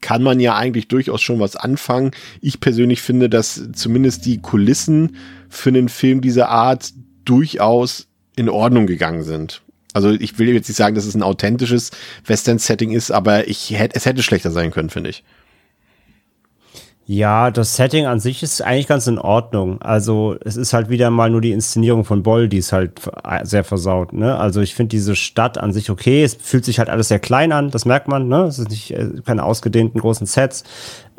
kann man ja eigentlich durchaus schon was anfangen. Ich persönlich finde, dass zumindest die Kulissen für einen Film dieser Art durchaus in Ordnung gegangen sind. Also ich will jetzt nicht sagen, dass es ein authentisches Western-Setting ist, aber ich hätte, es hätte schlechter sein können, finde ich. Ja, das Setting an sich ist eigentlich ganz in Ordnung. Also es ist halt wieder mal nur die Inszenierung von Boll, die ist halt sehr versaut. Ne? Also ich finde diese Stadt an sich okay. Es fühlt sich halt alles sehr klein an, das merkt man. Ne? Es ist nicht äh, keine ausgedehnten großen Sets.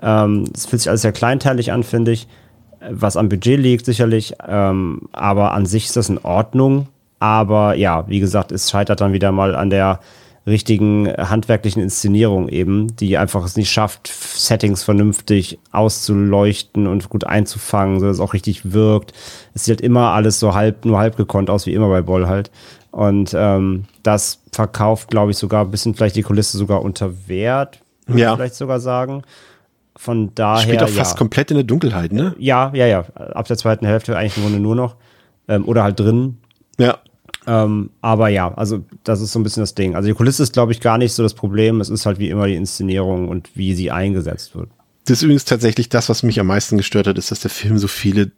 Ähm, es fühlt sich alles sehr kleinteilig an, finde ich. Was am Budget liegt sicherlich. Ähm, aber an sich ist das in Ordnung. Aber ja, wie gesagt, es scheitert dann wieder mal an der richtigen handwerklichen Inszenierung eben, die einfach es nicht schafft, Settings vernünftig auszuleuchten und gut einzufangen, so dass es auch richtig wirkt. Es sieht halt immer alles so halb, nur halb gekonnt aus, wie immer bei Boll halt. Und ähm, das verkauft, glaube ich, sogar ein bisschen vielleicht die Kulisse sogar unter Wert, würde ja. ich vielleicht sogar sagen. Von daher. Spielt doch fast ja. komplett in der Dunkelheit, ne? Ja, ja, ja. Ab der zweiten Hälfte eigentlich im Grunde nur noch. Ähm, oder halt drin. Ähm, aber ja, also das ist so ein bisschen das Ding. Also die Kulisse ist, glaube ich, gar nicht so das Problem. Es ist halt wie immer die Inszenierung und wie sie eingesetzt wird. Das ist übrigens tatsächlich das, was mich am meisten gestört hat, ist, dass der Film so viele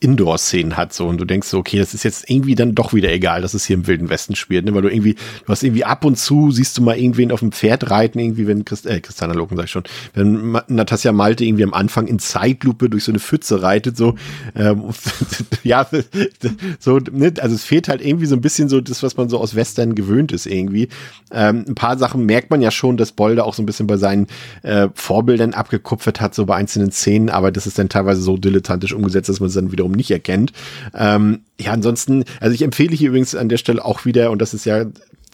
Indoor-Szenen hat so und du denkst so, okay, das ist jetzt irgendwie dann doch wieder egal, dass es hier im Wilden Westen spielt, ne? weil du irgendwie, du hast irgendwie ab und zu siehst du mal irgendwen auf dem Pferd reiten, irgendwie, wenn Christ, äh, Christiana Loken sag ich schon, wenn Natasja Malte irgendwie am Anfang in Zeitlupe durch so eine Pfütze reitet, so, ähm, ja, so, ne? also es fehlt halt irgendwie so ein bisschen so das, was man so aus Western gewöhnt ist irgendwie. Ähm, ein paar Sachen merkt man ja schon, dass Bolder auch so ein bisschen bei seinen äh, Vorbildern abgekupfert hat, so bei einzelnen Szenen, aber das ist dann teilweise so dilettantisch umgesetzt, dass man dann wiederum nicht erkennt. Ähm, ja, ansonsten, also ich empfehle hier übrigens an der Stelle auch wieder, und das ist ja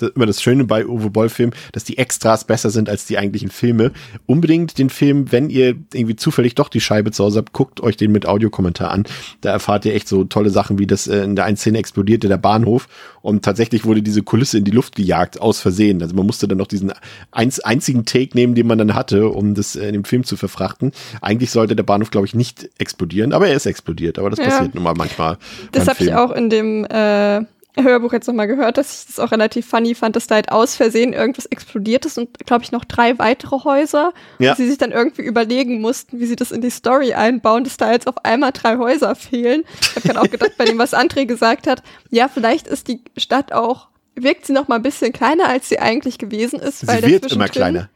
immer das Schöne bei Uwe Boll Film, dass die Extras besser sind als die eigentlichen Filme. Unbedingt den Film, wenn ihr irgendwie zufällig doch die Scheibe zu Hause habt, guckt euch den mit Audiokommentar an. Da erfahrt ihr echt so tolle Sachen, wie das äh, in der einen Szene explodierte der Bahnhof und tatsächlich wurde diese Kulisse in die Luft gejagt aus Versehen. Also man musste dann noch diesen einz einzigen Take nehmen, den man dann hatte, um das äh, in dem Film zu verfrachten. Eigentlich sollte der Bahnhof, glaube ich, nicht explodieren, aber er ist explodiert. Aber das ja. passiert nun mal manchmal. Das habe ich auch in dem äh Hörbuch jetzt nochmal gehört, dass ich das auch relativ funny fand, dass da halt aus Versehen irgendwas explodiert ist und, glaube ich, noch drei weitere Häuser. Ja. Und sie sich dann irgendwie überlegen mussten, wie sie das in die Story einbauen, dass da jetzt auf einmal drei Häuser fehlen. Ich habe dann auch gedacht, bei dem, was André gesagt hat, ja, vielleicht ist die Stadt auch, wirkt sie noch mal ein bisschen kleiner, als sie eigentlich gewesen ist. Sie wird immer kleiner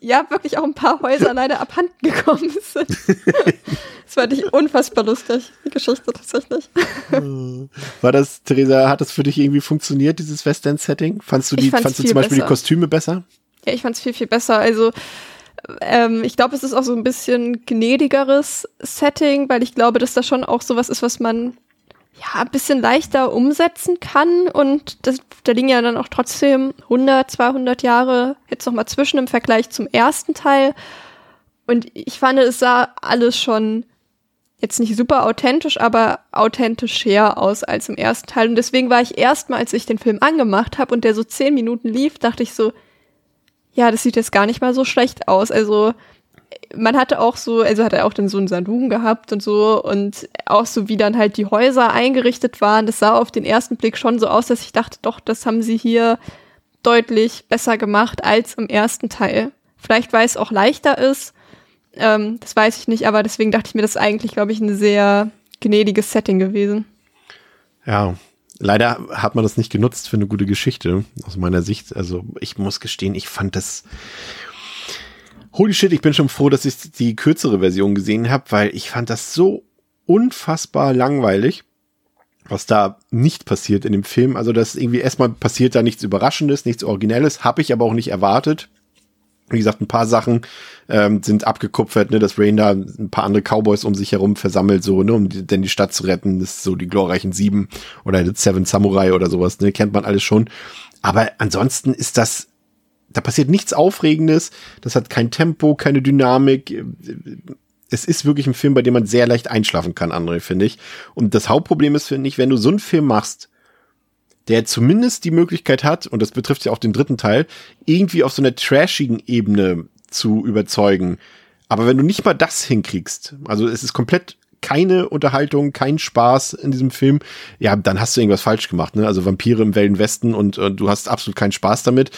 ja, wirklich auch ein paar Häuser leider abhanden gekommen sind. das fand ich unfassbar lustig, die Geschichte tatsächlich. War das, Theresa, hat das für dich irgendwie funktioniert, dieses Western-Setting? Fandst du die, fandst du zum Beispiel besser. die Kostüme besser? Ja, ich fand es viel, viel besser. Also, ähm, ich glaube, es ist auch so ein bisschen gnädigeres Setting, weil ich glaube, dass da schon auch sowas ist, was man ja, ein bisschen leichter umsetzen kann. Und das, da liegen ja dann auch trotzdem 100, 200 Jahre jetzt noch mal zwischen im Vergleich zum ersten Teil. Und ich fand, es sah alles schon jetzt nicht super authentisch, aber authentischer aus als im ersten Teil. Und deswegen war ich erstmal, als ich den Film angemacht habe und der so zehn Minuten lief, dachte ich so, ja, das sieht jetzt gar nicht mal so schlecht aus, also man hatte auch so, also hat er auch dann so einen Saloon gehabt und so und auch so, wie dann halt die Häuser eingerichtet waren. Das sah auf den ersten Blick schon so aus, dass ich dachte, doch, das haben sie hier deutlich besser gemacht als im ersten Teil. Vielleicht, weil es auch leichter ist. Ähm, das weiß ich nicht, aber deswegen dachte ich mir, das ist eigentlich, glaube ich, ein sehr gnädiges Setting gewesen. Ja, leider hat man das nicht genutzt für eine gute Geschichte, aus meiner Sicht. Also ich muss gestehen, ich fand das Holy shit, ich bin schon froh, dass ich die kürzere Version gesehen habe, weil ich fand das so unfassbar langweilig, was da nicht passiert in dem Film. Also das irgendwie erstmal passiert da nichts Überraschendes, nichts Originelles, habe ich aber auch nicht erwartet. Wie gesagt, ein paar Sachen ähm, sind abgekupfert, ne, dass Rain da ein paar andere Cowboys um sich herum versammelt, so, ne, um die, denn die Stadt zu retten. Das ist so die glorreichen Sieben oder Seven Samurai oder sowas, ne, kennt man alles schon. Aber ansonsten ist das da passiert nichts Aufregendes, das hat kein Tempo, keine Dynamik. Es ist wirklich ein Film, bei dem man sehr leicht einschlafen kann, André, finde ich. Und das Hauptproblem ist, finde ich, wenn du so einen Film machst, der zumindest die Möglichkeit hat, und das betrifft ja auch den dritten Teil, irgendwie auf so einer trashigen Ebene zu überzeugen. Aber wenn du nicht mal das hinkriegst, also es ist komplett keine Unterhaltung, kein Spaß in diesem Film, ja, dann hast du irgendwas falsch gemacht. Ne? Also Vampire im Wilden Westen und, und du hast absolut keinen Spaß damit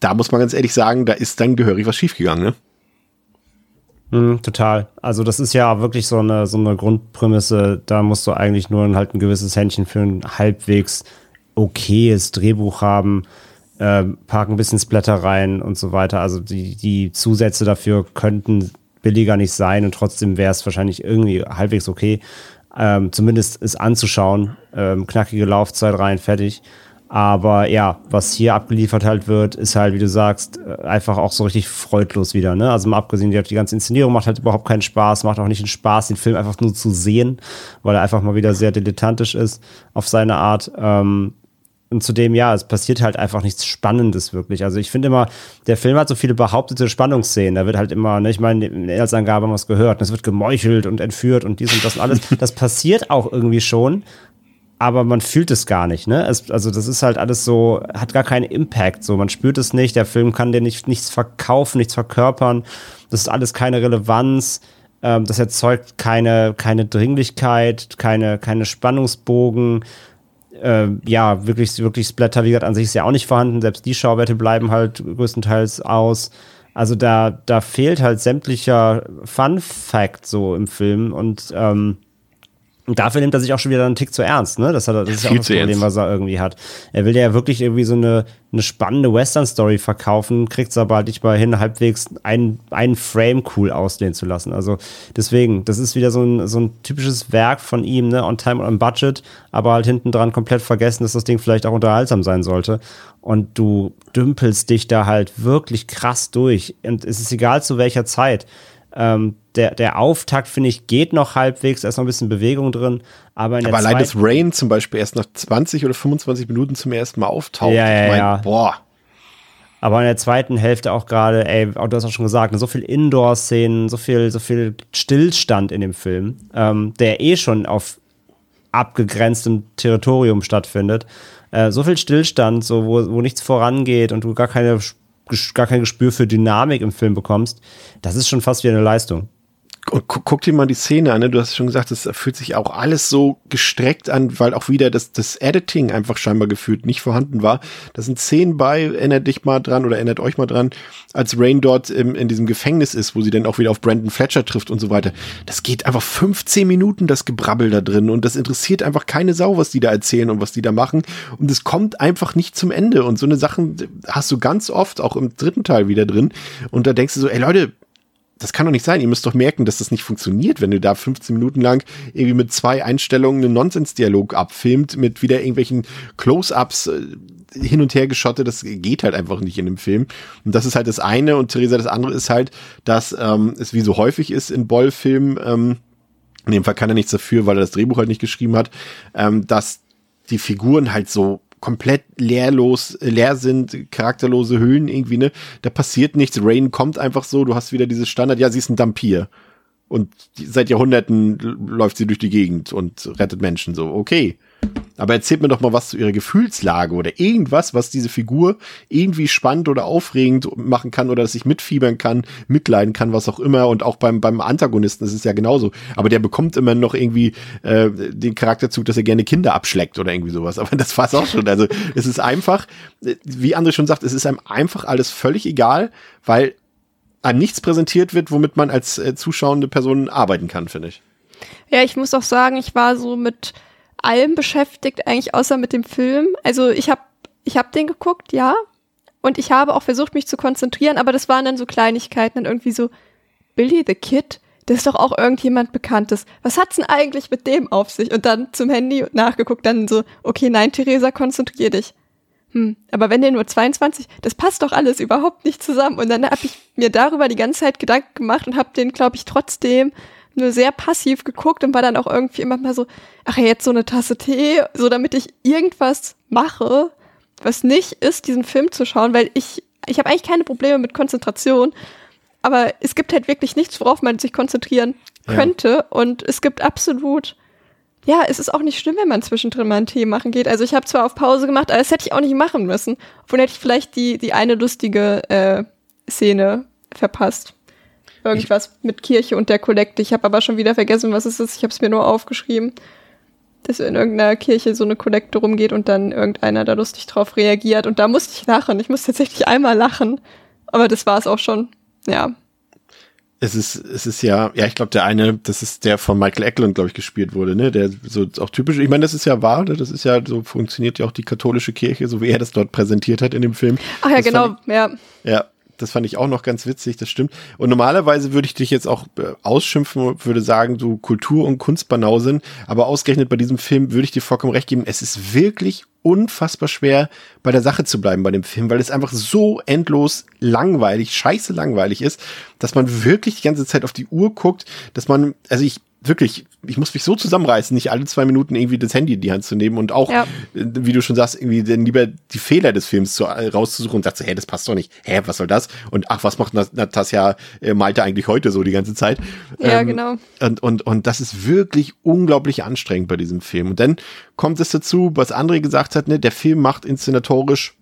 da muss man ganz ehrlich sagen, da ist dann gehörig was schiefgegangen, ne? Mm, total. Also das ist ja wirklich so eine, so eine Grundprämisse. Da musst du eigentlich nur halt ein gewisses Händchen für ein halbwegs okayes Drehbuch haben, äh, packen ein bisschen Splatter rein und so weiter. Also die, die Zusätze dafür könnten billiger nicht sein und trotzdem wäre es wahrscheinlich irgendwie halbwegs okay. Ähm, zumindest es anzuschauen. Ähm, knackige Laufzeit rein, fertig. Aber ja, was hier abgeliefert halt wird, ist halt, wie du sagst, äh, einfach auch so richtig freudlos wieder. Ne? Also mal abgesehen, die, die ganze Inszenierung macht halt überhaupt keinen Spaß, macht auch nicht den Spaß, den Film einfach nur zu sehen, weil er einfach mal wieder sehr dilettantisch ist auf seine Art. Ähm, und zudem, ja, es passiert halt einfach nichts Spannendes wirklich. Also ich finde immer, der Film hat so viele behauptete Spannungsszenen. Da wird halt immer, ne, ich meine, in der Inhaltsangabe haben wir es gehört, es wird gemeuchelt und entführt und dies und das und alles. Das passiert auch irgendwie schon aber man fühlt es gar nicht, ne? Es, also das ist halt alles so, hat gar keinen Impact, so. Man spürt es nicht, der Film kann dir nicht, nichts verkaufen, nichts verkörpern, das ist alles keine Relevanz, ähm, das erzeugt keine, keine Dringlichkeit, keine, keine Spannungsbogen, äh, ja, wirklich, wirklich Splatter, wie gesagt, an sich ist ja auch nicht vorhanden, selbst die Schauwerte bleiben halt größtenteils aus. Also da, da fehlt halt sämtlicher Fun-Fact so im Film und ähm, Und dafür nimmt er sich auch schon wieder einen Tick zu ernst, ne? Das, hat, das ist ja auch das Problem, was er irgendwie hat. Er will ja wirklich irgendwie so eine, eine spannende Western-Story verkaufen, kriegt es aber halt nicht mal hin, halbwegs einen, einen Frame cool auslehnen zu lassen. Also deswegen, das ist wieder so ein, so ein typisches Werk von ihm, ne? On time, on budget, aber halt hinten dran komplett vergessen, dass das Ding vielleicht auch unterhaltsam sein sollte. Und du dümpelst dich da halt wirklich krass durch. Und es ist egal zu welcher Zeit ähm, der, der Auftakt, finde ich, geht noch halbwegs, da ist noch ein bisschen Bewegung drin. Aber, aber allein das Rain zum Beispiel erst nach 20 oder 25 Minuten zum ersten Mal auftaucht. Ja, ja, ich mein, ja. Boah. Aber in der zweiten Hälfte auch gerade, ey, du hast auch schon gesagt, ne, so viel Indoor-Szenen, so viel, so viel Stillstand in dem Film, ähm, der eh schon auf abgegrenztem Territorium stattfindet. Äh, so viel Stillstand, so wo, wo nichts vorangeht und du gar keine gar kein Gespür für Dynamik im Film bekommst, das ist schon fast wie eine Leistung. Und gu guck dir mal die Szene an, ne? du hast schon gesagt, es fühlt sich auch alles so gestreckt an, weil auch wieder das, das Editing einfach scheinbar gefühlt nicht vorhanden war. Da sind Szenen bei, erinnert dich mal dran oder erinnert euch mal dran, als Rain dort im, in diesem Gefängnis ist, wo sie dann auch wieder auf Brandon Fletcher trifft und so weiter. Das geht einfach 15 Minuten, das Gebrabbel da drin und das interessiert einfach keine Sau, was die da erzählen und was die da machen und es kommt einfach nicht zum Ende und so eine Sachen hast du ganz oft auch im dritten Teil wieder drin und da denkst du so, ey Leute, das kann doch nicht sein. Ihr müsst doch merken, dass das nicht funktioniert, wenn du da 15 Minuten lang irgendwie mit zwei Einstellungen einen Nonsensdialog abfilmt, mit wieder irgendwelchen Close-ups äh, hin und her geschotte. Das geht halt einfach nicht in dem Film. Und das ist halt das eine. Und Theresa, das andere ist halt, dass ähm, es wie so häufig ist in Boll-Filmen, ähm, in dem Fall kann er nichts dafür, weil er das Drehbuch halt nicht geschrieben hat, ähm, dass die Figuren halt so komplett leerlos, leer sind, charakterlose Höhlen irgendwie, ne? Da passiert nichts. Rain kommt einfach so, du hast wieder dieses Standard, ja, sie ist ein Dampir. Und seit Jahrhunderten läuft sie durch die Gegend und rettet Menschen so. Okay. Aber erzählt mir doch mal was zu ihrer Gefühlslage oder irgendwas, was diese Figur irgendwie spannend oder aufregend machen kann oder dass ich mitfiebern kann, mitleiden kann, was auch immer. Und auch beim, beim Antagonisten ist es ja genauso. Aber der bekommt immer noch irgendwie äh, den Charakterzug, dass er gerne Kinder abschleckt oder irgendwie sowas. Aber das war's auch schon. Also es ist einfach, wie André schon sagt, es ist einem einfach alles völlig egal, weil einem nichts präsentiert wird, womit man als äh, zuschauende Person arbeiten kann, finde ich. Ja, ich muss auch sagen, ich war so mit allem beschäftigt, eigentlich außer mit dem Film. Also ich habe ich hab den geguckt, ja. Und ich habe auch versucht, mich zu konzentrieren, aber das waren dann so Kleinigkeiten, dann irgendwie so, Billy the Kid, das ist doch auch irgendjemand Bekanntes. Was hat's denn eigentlich mit dem auf sich? Und dann zum Handy nachgeguckt, dann so, okay, nein, Theresa, konzentrier dich. Hm, aber wenn der nur 22, das passt doch alles überhaupt nicht zusammen. Und dann habe ich mir darüber die ganze Zeit Gedanken gemacht und habe den, glaube ich, trotzdem nur sehr passiv geguckt und war dann auch irgendwie immer mal so, ach ja, jetzt so eine Tasse Tee, so damit ich irgendwas mache, was nicht ist, diesen Film zu schauen, weil ich, ich habe eigentlich keine Probleme mit Konzentration, aber es gibt halt wirklich nichts, worauf man sich konzentrieren könnte ja. und es gibt absolut, ja, es ist auch nicht schlimm, wenn man zwischendrin mal einen Tee machen geht. Also ich habe zwar auf Pause gemacht, aber das hätte ich auch nicht machen müssen. Obwohl hätte ich vielleicht die, die eine lustige äh, Szene verpasst. Irgendwas ich mit Kirche und der Kollekte. Ich habe aber schon wieder vergessen, was es ist. Ich habe es mir nur aufgeschrieben, dass in irgendeiner Kirche so eine Kollekte rumgeht und dann irgendeiner da lustig drauf reagiert. Und da musste ich lachen. Ich musste tatsächlich einmal lachen. Aber das war es auch schon. Ja. Es ist, es ist ja, ja, ich glaube, der eine, das ist der von Michael Eklund, glaube ich, gespielt wurde, ne? Der so auch typisch, ich meine, das ist ja wahr, ne? das ist ja, so funktioniert ja auch die katholische Kirche, so wie er das dort präsentiert hat in dem Film. Ach ja, das genau, ich, ja. Ja, das fand ich auch noch ganz witzig, das stimmt. Und normalerweise würde ich dich jetzt auch äh, ausschimpfen und würde sagen, du Kultur- und Kunstbanausin, aber ausgerechnet bei diesem Film würde ich dir vollkommen recht geben, es ist wirklich unfassbar schwer, bei der Sache zu bleiben bei dem Film, weil es einfach so endlos langweilig, scheiße langweilig ist, dass man wirklich die ganze Zeit auf die Uhr guckt, dass man, also ich wirklich, ich muss mich so zusammenreißen, nicht alle zwei Minuten irgendwie das Handy in die Hand zu nehmen und auch, ja. wie du schon sagst, irgendwie dann lieber die Fehler des Films zu, äh, rauszusuchen und sagst, hä, das passt doch nicht. Hä, was soll das? Und ach, was macht Natasja äh, Malte eigentlich heute so die ganze Zeit? Ja, ähm, genau. Und, und, und das ist wirklich unglaublich anstrengend bei diesem Film. Und dann kommt es dazu, was André gesagt hat, ne, der Film macht inszenatorisch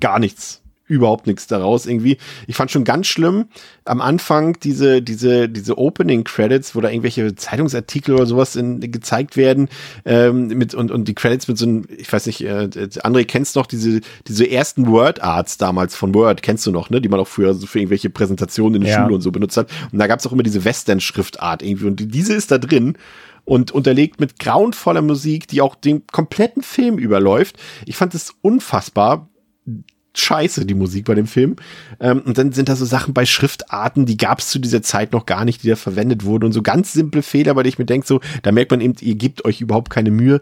gar nichts überhaupt nichts daraus irgendwie. Ich fand schon ganz schlimm am Anfang diese, diese, diese Opening Credits, wo da irgendwelche Zeitungsartikel oder sowas in, gezeigt werden, ähm, mit, und, und die Credits mit so einem, ich weiß nicht, äh, André kennst noch diese, diese ersten Word Arts damals von Word, kennst du noch, ne, die man auch früher für irgendwelche Präsentationen in der ja. Schule und so benutzt hat. Und da gab's auch immer diese Western Schriftart irgendwie und diese ist da drin und unterlegt mit grauenvoller Musik, die auch den kompletten Film überläuft. Ich fand es unfassbar scheiße, die Musik bei dem Film. Ähm, und dann sind da so Sachen bei Schriftarten, die gab es zu dieser Zeit noch gar nicht, die da verwendet wurden. Und so ganz simple Fehler, denen ich mir denke, so, da merkt man eben, ihr gebt euch überhaupt keine Mühe.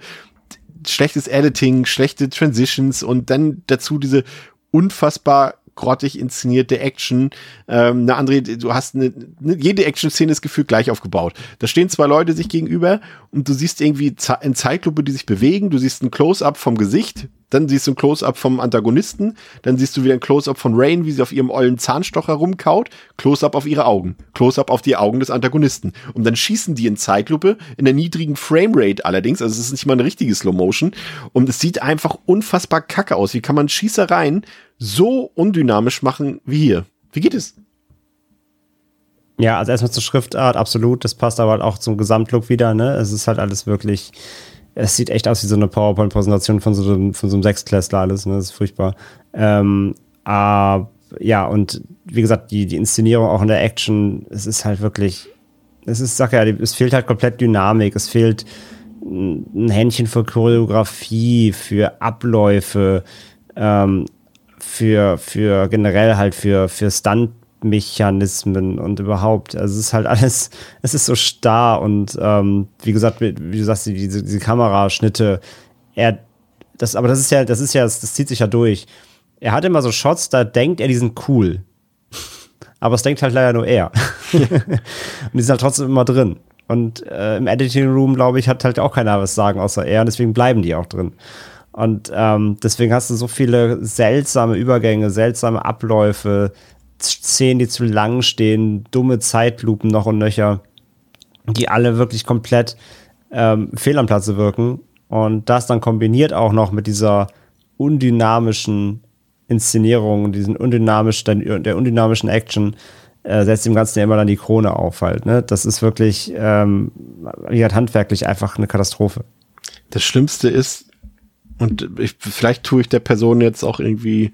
Schlechtes Editing, schlechte Transitions und dann dazu diese unfassbar grottig inszenierte Action. Ähm, na, André, du hast eine, eine jede Action-Szene ist gefühlt gleich aufgebaut. Da stehen zwei Leute sich gegenüber und du siehst irgendwie in Zeitlupe, die sich bewegen. Du siehst ein Close-up vom Gesicht, dann siehst du ein Close-up vom Antagonisten, dann siehst du wieder ein Close-up von Rain, wie sie auf ihrem ollen Zahnstocher rumkaut, Close-up auf ihre Augen, Close-up auf die Augen des Antagonisten. Und dann schießen die in Zeitlupe, in der niedrigen Framerate allerdings, also es ist nicht mal eine richtige Slow-Motion. Und es sieht einfach unfassbar kacke aus. Wie kann man Schießereien so undynamisch machen wie hier? Wie geht es? Ja, also erstmal zur Schriftart, absolut. Das passt aber halt auch zum Gesamtlook wieder, ne? Es ist halt alles wirklich es sieht echt aus wie so eine PowerPoint-Präsentation von so einem, von so einem Sechsklässler alles, ne? Das ist furchtbar. Ähm, aber ja, und wie gesagt, die, die Inszenierung auch in der Action, es ist halt wirklich, es ist, sag ja, es fehlt halt komplett Dynamik, es fehlt ein Händchen für Choreografie, für Abläufe, ähm, für, für generell halt für, für Stunt Mechanismen und überhaupt. Also es ist halt alles, es ist so starr und ähm, wie gesagt, wie du sagst, diese, diese Kameraschnitte, er, das, aber das ist ja, das ist ja, das, das zieht sich ja durch. Er hat immer so Shots, da denkt er, die sind cool. aber es denkt halt leider nur er. und die sind halt trotzdem immer drin. Und äh, im Editing Room, glaube ich, hat halt auch keiner was sagen außer er und deswegen bleiben die auch drin. Und ähm, deswegen hast du so viele seltsame Übergänge, seltsame Abläufe, Szenen, die zu lang stehen, dumme Zeitlupen noch und nöcher, die alle wirklich komplett ähm, fehl am Platze wirken. Und das dann kombiniert auch noch mit dieser undynamischen Inszenierung, diesen undynamisch, der undynamischen Action, äh, setzt dem Ganzen ja immer dann die Krone auf halt. Ne? Das ist wirklich, ähm, wie halt handwerklich einfach eine Katastrophe. Das Schlimmste ist, und ich, vielleicht tue ich der Person jetzt auch irgendwie,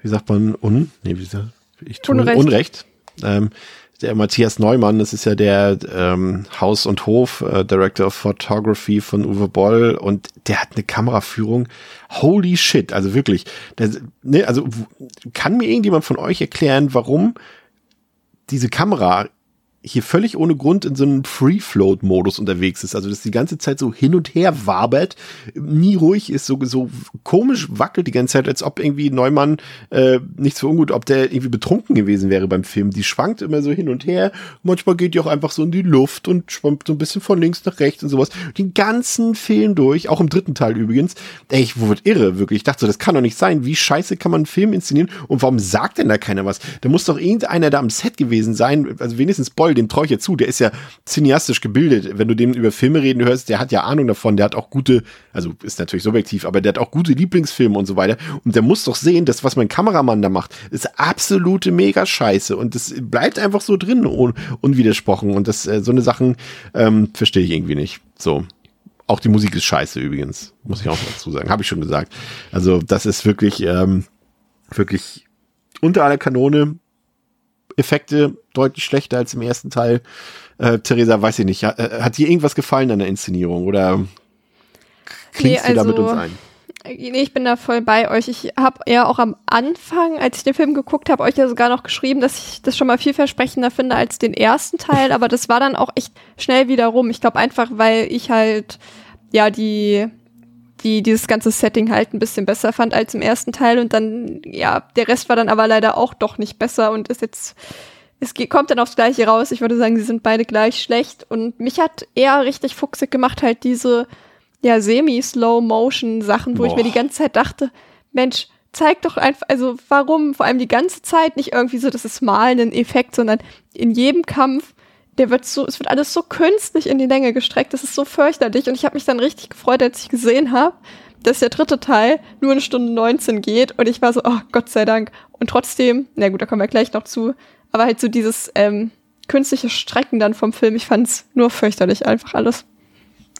wie sagt man, un, nee, wie sagt, ich tue Unrecht. Unrecht. Ähm, der Matthias Neumann, das ist ja der ähm, Haus- und Hof äh, Director of Photography von Uwe Boll und der hat eine Kameraführung. Holy shit, also wirklich. Der, ne, also kann mir irgendjemand von euch erklären, warum diese Kamera hier völlig ohne Grund in so einem Free-Float-Modus unterwegs ist. Also, dass die ganze Zeit so hin und her wabert, nie ruhig ist, so, so komisch wackelt die ganze Zeit, als ob irgendwie Neumann äh, nichts für ungut, ob der irgendwie betrunken gewesen wäre beim Film. Die schwankt immer so hin und her. Manchmal geht die auch einfach so in die Luft und schwammt so ein bisschen von links nach rechts und sowas. Den ganzen Film durch, auch im dritten Teil übrigens. Ey, ich wurde irre, wirklich. Ich dachte so, das kann doch nicht sein. Wie scheiße kann man einen Film inszenieren? Und warum sagt denn da keiner was? Da muss doch irgendeiner da am Set gewesen sein, also wenigstens Boll Paul, dem traue ich ja zu, der ist ja cineastisch gebildet. Wenn du dem über Filme reden hörst, der hat ja Ahnung davon, der hat auch gute, also ist natürlich subjektiv, aber der hat auch gute Lieblingsfilme und so weiter. Und der muss doch sehen, dass was mein Kameramann da macht, ist absolute mega Scheiße. Und das bleibt einfach so drin, un unwidersprochen. Und das, äh, so eine Sachen ähm, verstehe ich irgendwie nicht. So. Auch die Musik ist scheiße übrigens, muss ich auch dazu sagen. Habe ich schon gesagt. Also das ist wirklich, ähm, wirklich unter aller Kanone. Effekte deutlich schlechter als im ersten Teil. Äh, Theresa, weiß ich nicht, hat, äh, hat dir irgendwas gefallen an der Inszenierung oder klingst nee, also, du da mit uns ein? Nee, ich bin da voll bei euch. Ich habe ja auch am Anfang, als ich den Film geguckt habe, euch ja sogar noch geschrieben, dass ich das schon mal vielversprechender finde als den ersten Teil, aber das war dann auch echt schnell wieder rum. Ich glaube einfach, weil ich halt ja die die dieses ganze Setting halt ein bisschen besser fand als im ersten Teil und dann, ja, der Rest war dann aber leider auch doch nicht besser und ist jetzt, es kommt dann aufs Gleiche raus. Ich würde sagen, sie sind beide gleich schlecht und mich hat eher richtig fuchsig gemacht, halt diese, ja, semi-slow-motion-Sachen, wo Boah. ich mir die ganze Zeit dachte, Mensch, zeig doch einfach, also warum vor allem die ganze Zeit nicht irgendwie so, das ist mal ein Effekt, sondern in jedem Kampf der wird so, es wird alles so künstlich in die Länge gestreckt, das ist so fürchterlich. Und ich habe mich dann richtig gefreut, als ich gesehen habe, dass der dritte Teil nur eine Stunde 19 geht. Und ich war so, oh Gott sei Dank. Und trotzdem, na gut, da kommen wir gleich noch zu, aber halt so dieses ähm, künstliche Strecken dann vom Film, ich fand's nur fürchterlich, einfach alles.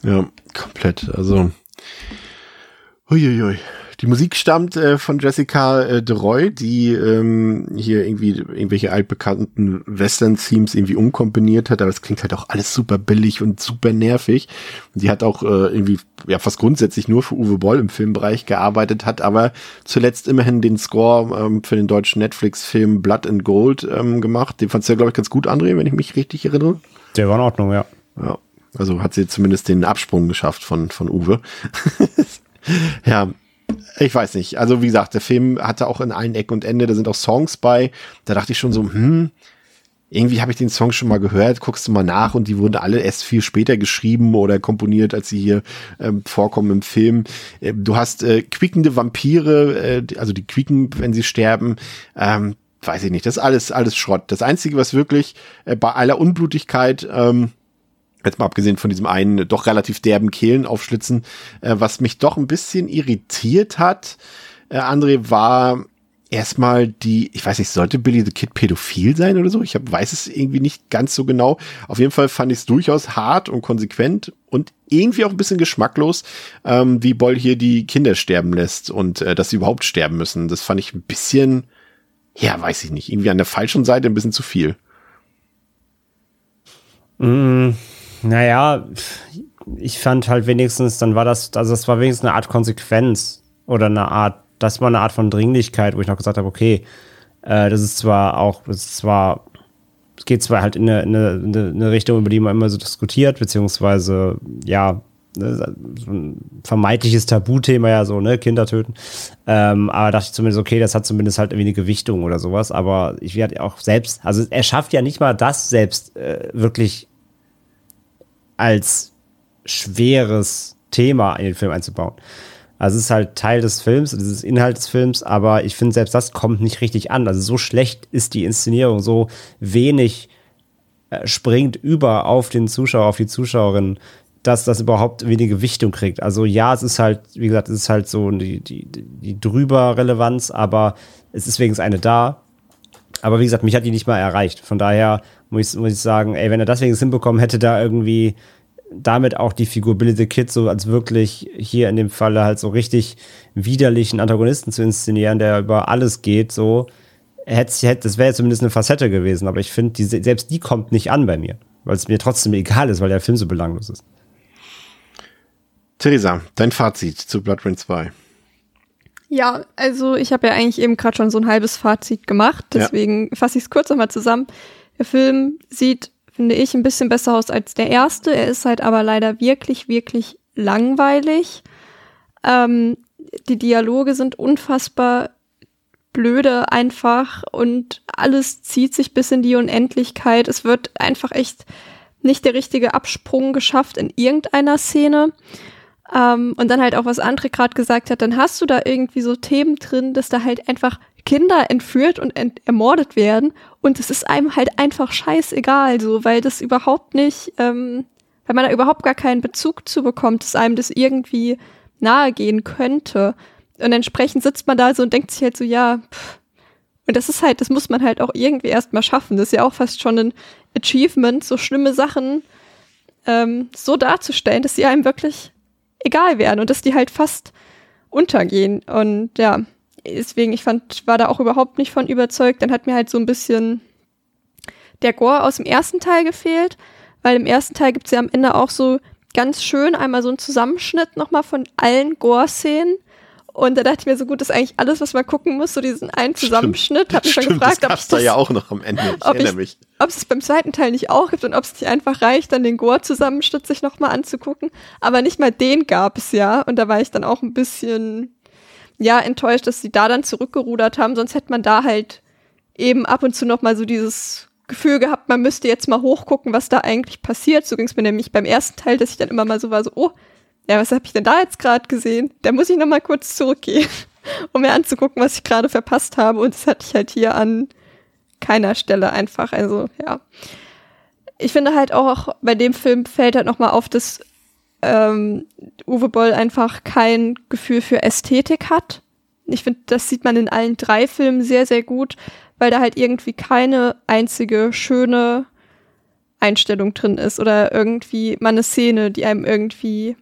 Ja, komplett. Also, uiuiui. Die Musik stammt äh, von Jessica äh, DeRoy, die ähm, hier irgendwie irgendwelche altbekannten Western-Themes irgendwie umkomponiert hat, aber es klingt halt auch alles super billig und super nervig. Und die hat auch äh, irgendwie ja fast grundsätzlich nur für Uwe Boll im Filmbereich gearbeitet, hat aber zuletzt immerhin den Score ähm, für den deutschen Netflix-Film Blood and Gold ähm, gemacht. Den fandst du ja, glaube ich, ganz gut, André, wenn ich mich richtig erinnere. Der war in Ordnung, ja. Ja. Also hat sie zumindest den Absprung geschafft von, von Uwe. ja, ich weiß nicht. Also wie gesagt, der Film hatte auch in allen Ecken und Ende, da sind auch Songs bei. Da dachte ich schon so, hm, irgendwie habe ich den Song schon mal gehört, guckst du mal nach und die wurden alle erst viel später geschrieben oder komponiert, als sie hier ähm, vorkommen im Film. Äh, du hast äh, quiekende Vampire, äh, also die quieken, wenn sie sterben. Ähm, weiß ich nicht, das ist alles, alles Schrott. Das Einzige, was wirklich äh, bei aller Unblutigkeit ähm, jetzt mal abgesehen von diesem einen doch relativ derben Kehlenaufschlitzen, äh, was mich doch ein bisschen irritiert hat, äh, André, war erstmal die, ich weiß nicht, sollte Billy the Kid pädophil sein oder so? Ich hab, weiß es irgendwie nicht ganz so genau. Auf jeden Fall fand ich es durchaus hart und konsequent und irgendwie auch ein bisschen geschmacklos, ähm, wie Boll hier die Kinder sterben lässt und äh, dass sie überhaupt sterben müssen. Das fand ich ein bisschen, ja, weiß ich nicht, irgendwie an der falschen Seite ein bisschen zu viel. Mm, naja, ich fand halt wenigstens, dann war das, also das war wenigstens eine Art Konsequenz oder eine Art, das war eine Art von Dringlichkeit, wo ich noch gesagt habe, okay, äh, das ist zwar auch, das ist zwar, es geht zwar halt in eine, in eine, eine Richtung, über die man immer so diskutiert, beziehungsweise, ja, ne, so ein vermeintliches Tabuthema ja so, ne, Kinder töten. Ähm, aber dachte ich zumindest, okay, das hat zumindest halt irgendwie eine Gewichtung oder sowas. Aber ich werde auch selbst, also er schafft ja nicht mal das selbst äh, wirklich als schweres Thema in den Film einzubauen. Also es ist halt Teil des Films, es ist Inhalt des Films, aber ich finde selbst das kommt nicht richtig an. Also so schlecht ist die Inszenierung, so wenig äh, springt über auf den Zuschauer, auf die Zuschauerin, dass das überhaupt wenige Gewichtung kriegt. Also ja, es ist halt, wie gesagt, es ist halt so die, die, die drüber Relevanz, aber es ist wenigstens eine da. Aber wie gesagt, mich hat die nicht mal erreicht. Von daher muss ich, muss ich sagen, ey, wenn er deswegen es hinbekommen hätte, da irgendwie damit auch die Figur Billy the Kid so als wirklich hier in dem Falle halt so richtig widerlichen Antagonisten zu inszenieren, der über alles geht, so hätte, hätte das wäre zumindest eine Facette gewesen, aber ich finde, selbst die kommt nicht an bei mir, weil es mir trotzdem egal ist, weil der Film so belanglos ist. Theresa, dein Fazit zu Blood Rain 2. Ja, also ich habe ja eigentlich eben gerade schon so ein halbes Fazit gemacht, deswegen ja. fasse ich es kurz nochmal zusammen. Der Film sieht, finde ich, ein bisschen besser aus als der erste. Er ist halt aber leider wirklich, wirklich langweilig. Ähm, die Dialoge sind unfassbar blöde einfach und alles zieht sich bis in die Unendlichkeit. Es wird einfach echt nicht der richtige Absprung geschafft in irgendeiner Szene. Ähm, und dann halt auch, was André gerade gesagt hat, dann hast du da irgendwie so Themen drin, dass da halt einfach Kinder entführt und ent ermordet werden und es ist einem halt einfach scheißegal, so, weil das überhaupt nicht, ähm, weil man da überhaupt gar keinen Bezug zu bekommt, dass einem das irgendwie nahe gehen könnte. Und entsprechend sitzt man da so und denkt sich halt so, ja, pff. und das ist halt, das muss man halt auch irgendwie erstmal schaffen. Das ist ja auch fast schon ein Achievement, so schlimme Sachen ähm, so darzustellen, dass sie einem wirklich egal werden und dass die halt fast untergehen. Und ja, deswegen, ich fand, war da auch überhaupt nicht von überzeugt. Dann hat mir halt so ein bisschen der Gore aus dem ersten Teil gefehlt, weil im ersten Teil gibt es ja am Ende auch so ganz schön einmal so einen Zusammenschnitt nochmal von allen Gore-Szenen. Und da dachte ich mir so gut, das ist eigentlich alles, was man gucken muss, so diesen einen Zusammenschnitt. Hab mich schon gefragt, das ob es da ja auch noch am Ende. Ich ob erinnere mich. Ob es beim zweiten Teil nicht auch gibt und ob es nicht einfach reicht, dann den Gore-Zusammenschnitt sich nochmal anzugucken. Aber nicht mal den gab es ja. Und da war ich dann auch ein bisschen, ja, enttäuscht, dass sie da dann zurückgerudert haben. Sonst hätte man da halt eben ab und zu nochmal so dieses Gefühl gehabt, man müsste jetzt mal hochgucken, was da eigentlich passiert. So ging es mir nämlich beim ersten Teil, dass ich dann immer mal so war, so, oh, ja, was habe ich denn da jetzt gerade gesehen? Da muss ich noch mal kurz zurückgehen, um mir anzugucken, was ich gerade verpasst habe. Und das hatte ich halt hier an keiner Stelle einfach. Also ja, ich finde halt auch bei dem Film fällt halt noch mal auf, dass ähm, Uwe Boll einfach kein Gefühl für Ästhetik hat. Ich finde, das sieht man in allen drei Filmen sehr, sehr gut, weil da halt irgendwie keine einzige schöne Einstellung drin ist oder irgendwie mal eine Szene, die einem irgendwie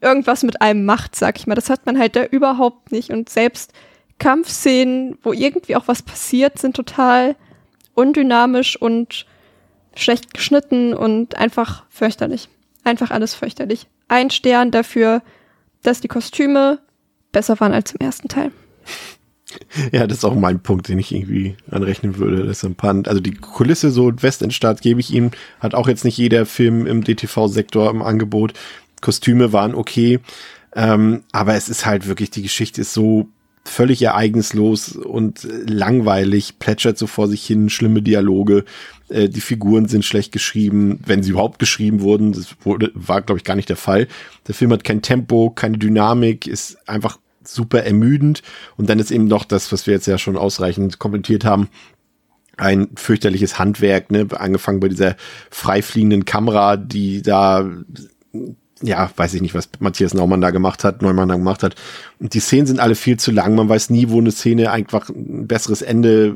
irgendwas mit einem macht, sag ich mal. Das hat man halt da überhaupt nicht. Und selbst Kampfszenen, wo irgendwie auch was passiert, sind total undynamisch und schlecht geschnitten und einfach fürchterlich. Einfach alles fürchterlich. Ein Stern dafür, dass die Kostüme besser waren als im ersten Teil. Ja, das ist auch mein Punkt, den ich irgendwie anrechnen würde. Das ist ein paar, also die Kulisse so Westendstadt gebe ich ihm, hat auch jetzt nicht jeder Film im DTV-Sektor im Angebot. Kostüme waren okay, ähm, aber es ist halt wirklich, die Geschichte ist so völlig ereignislos und langweilig, plätschert so vor sich hin, schlimme Dialoge, äh, die Figuren sind schlecht geschrieben, wenn sie überhaupt geschrieben wurden, das wurde, war glaube ich gar nicht der Fall. Der Film hat kein Tempo, keine Dynamik, ist einfach super ermüdend. Und dann ist eben noch das, was wir jetzt ja schon ausreichend kommentiert haben, ein fürchterliches Handwerk, ne, angefangen bei dieser freifliegenden Kamera, die da ja, weiß ich nicht, was Matthias Naumann da gemacht hat, Neumann da gemacht hat. Und die Szenen sind alle viel zu lang. Man weiß nie, wo eine Szene einfach ein besseres Ende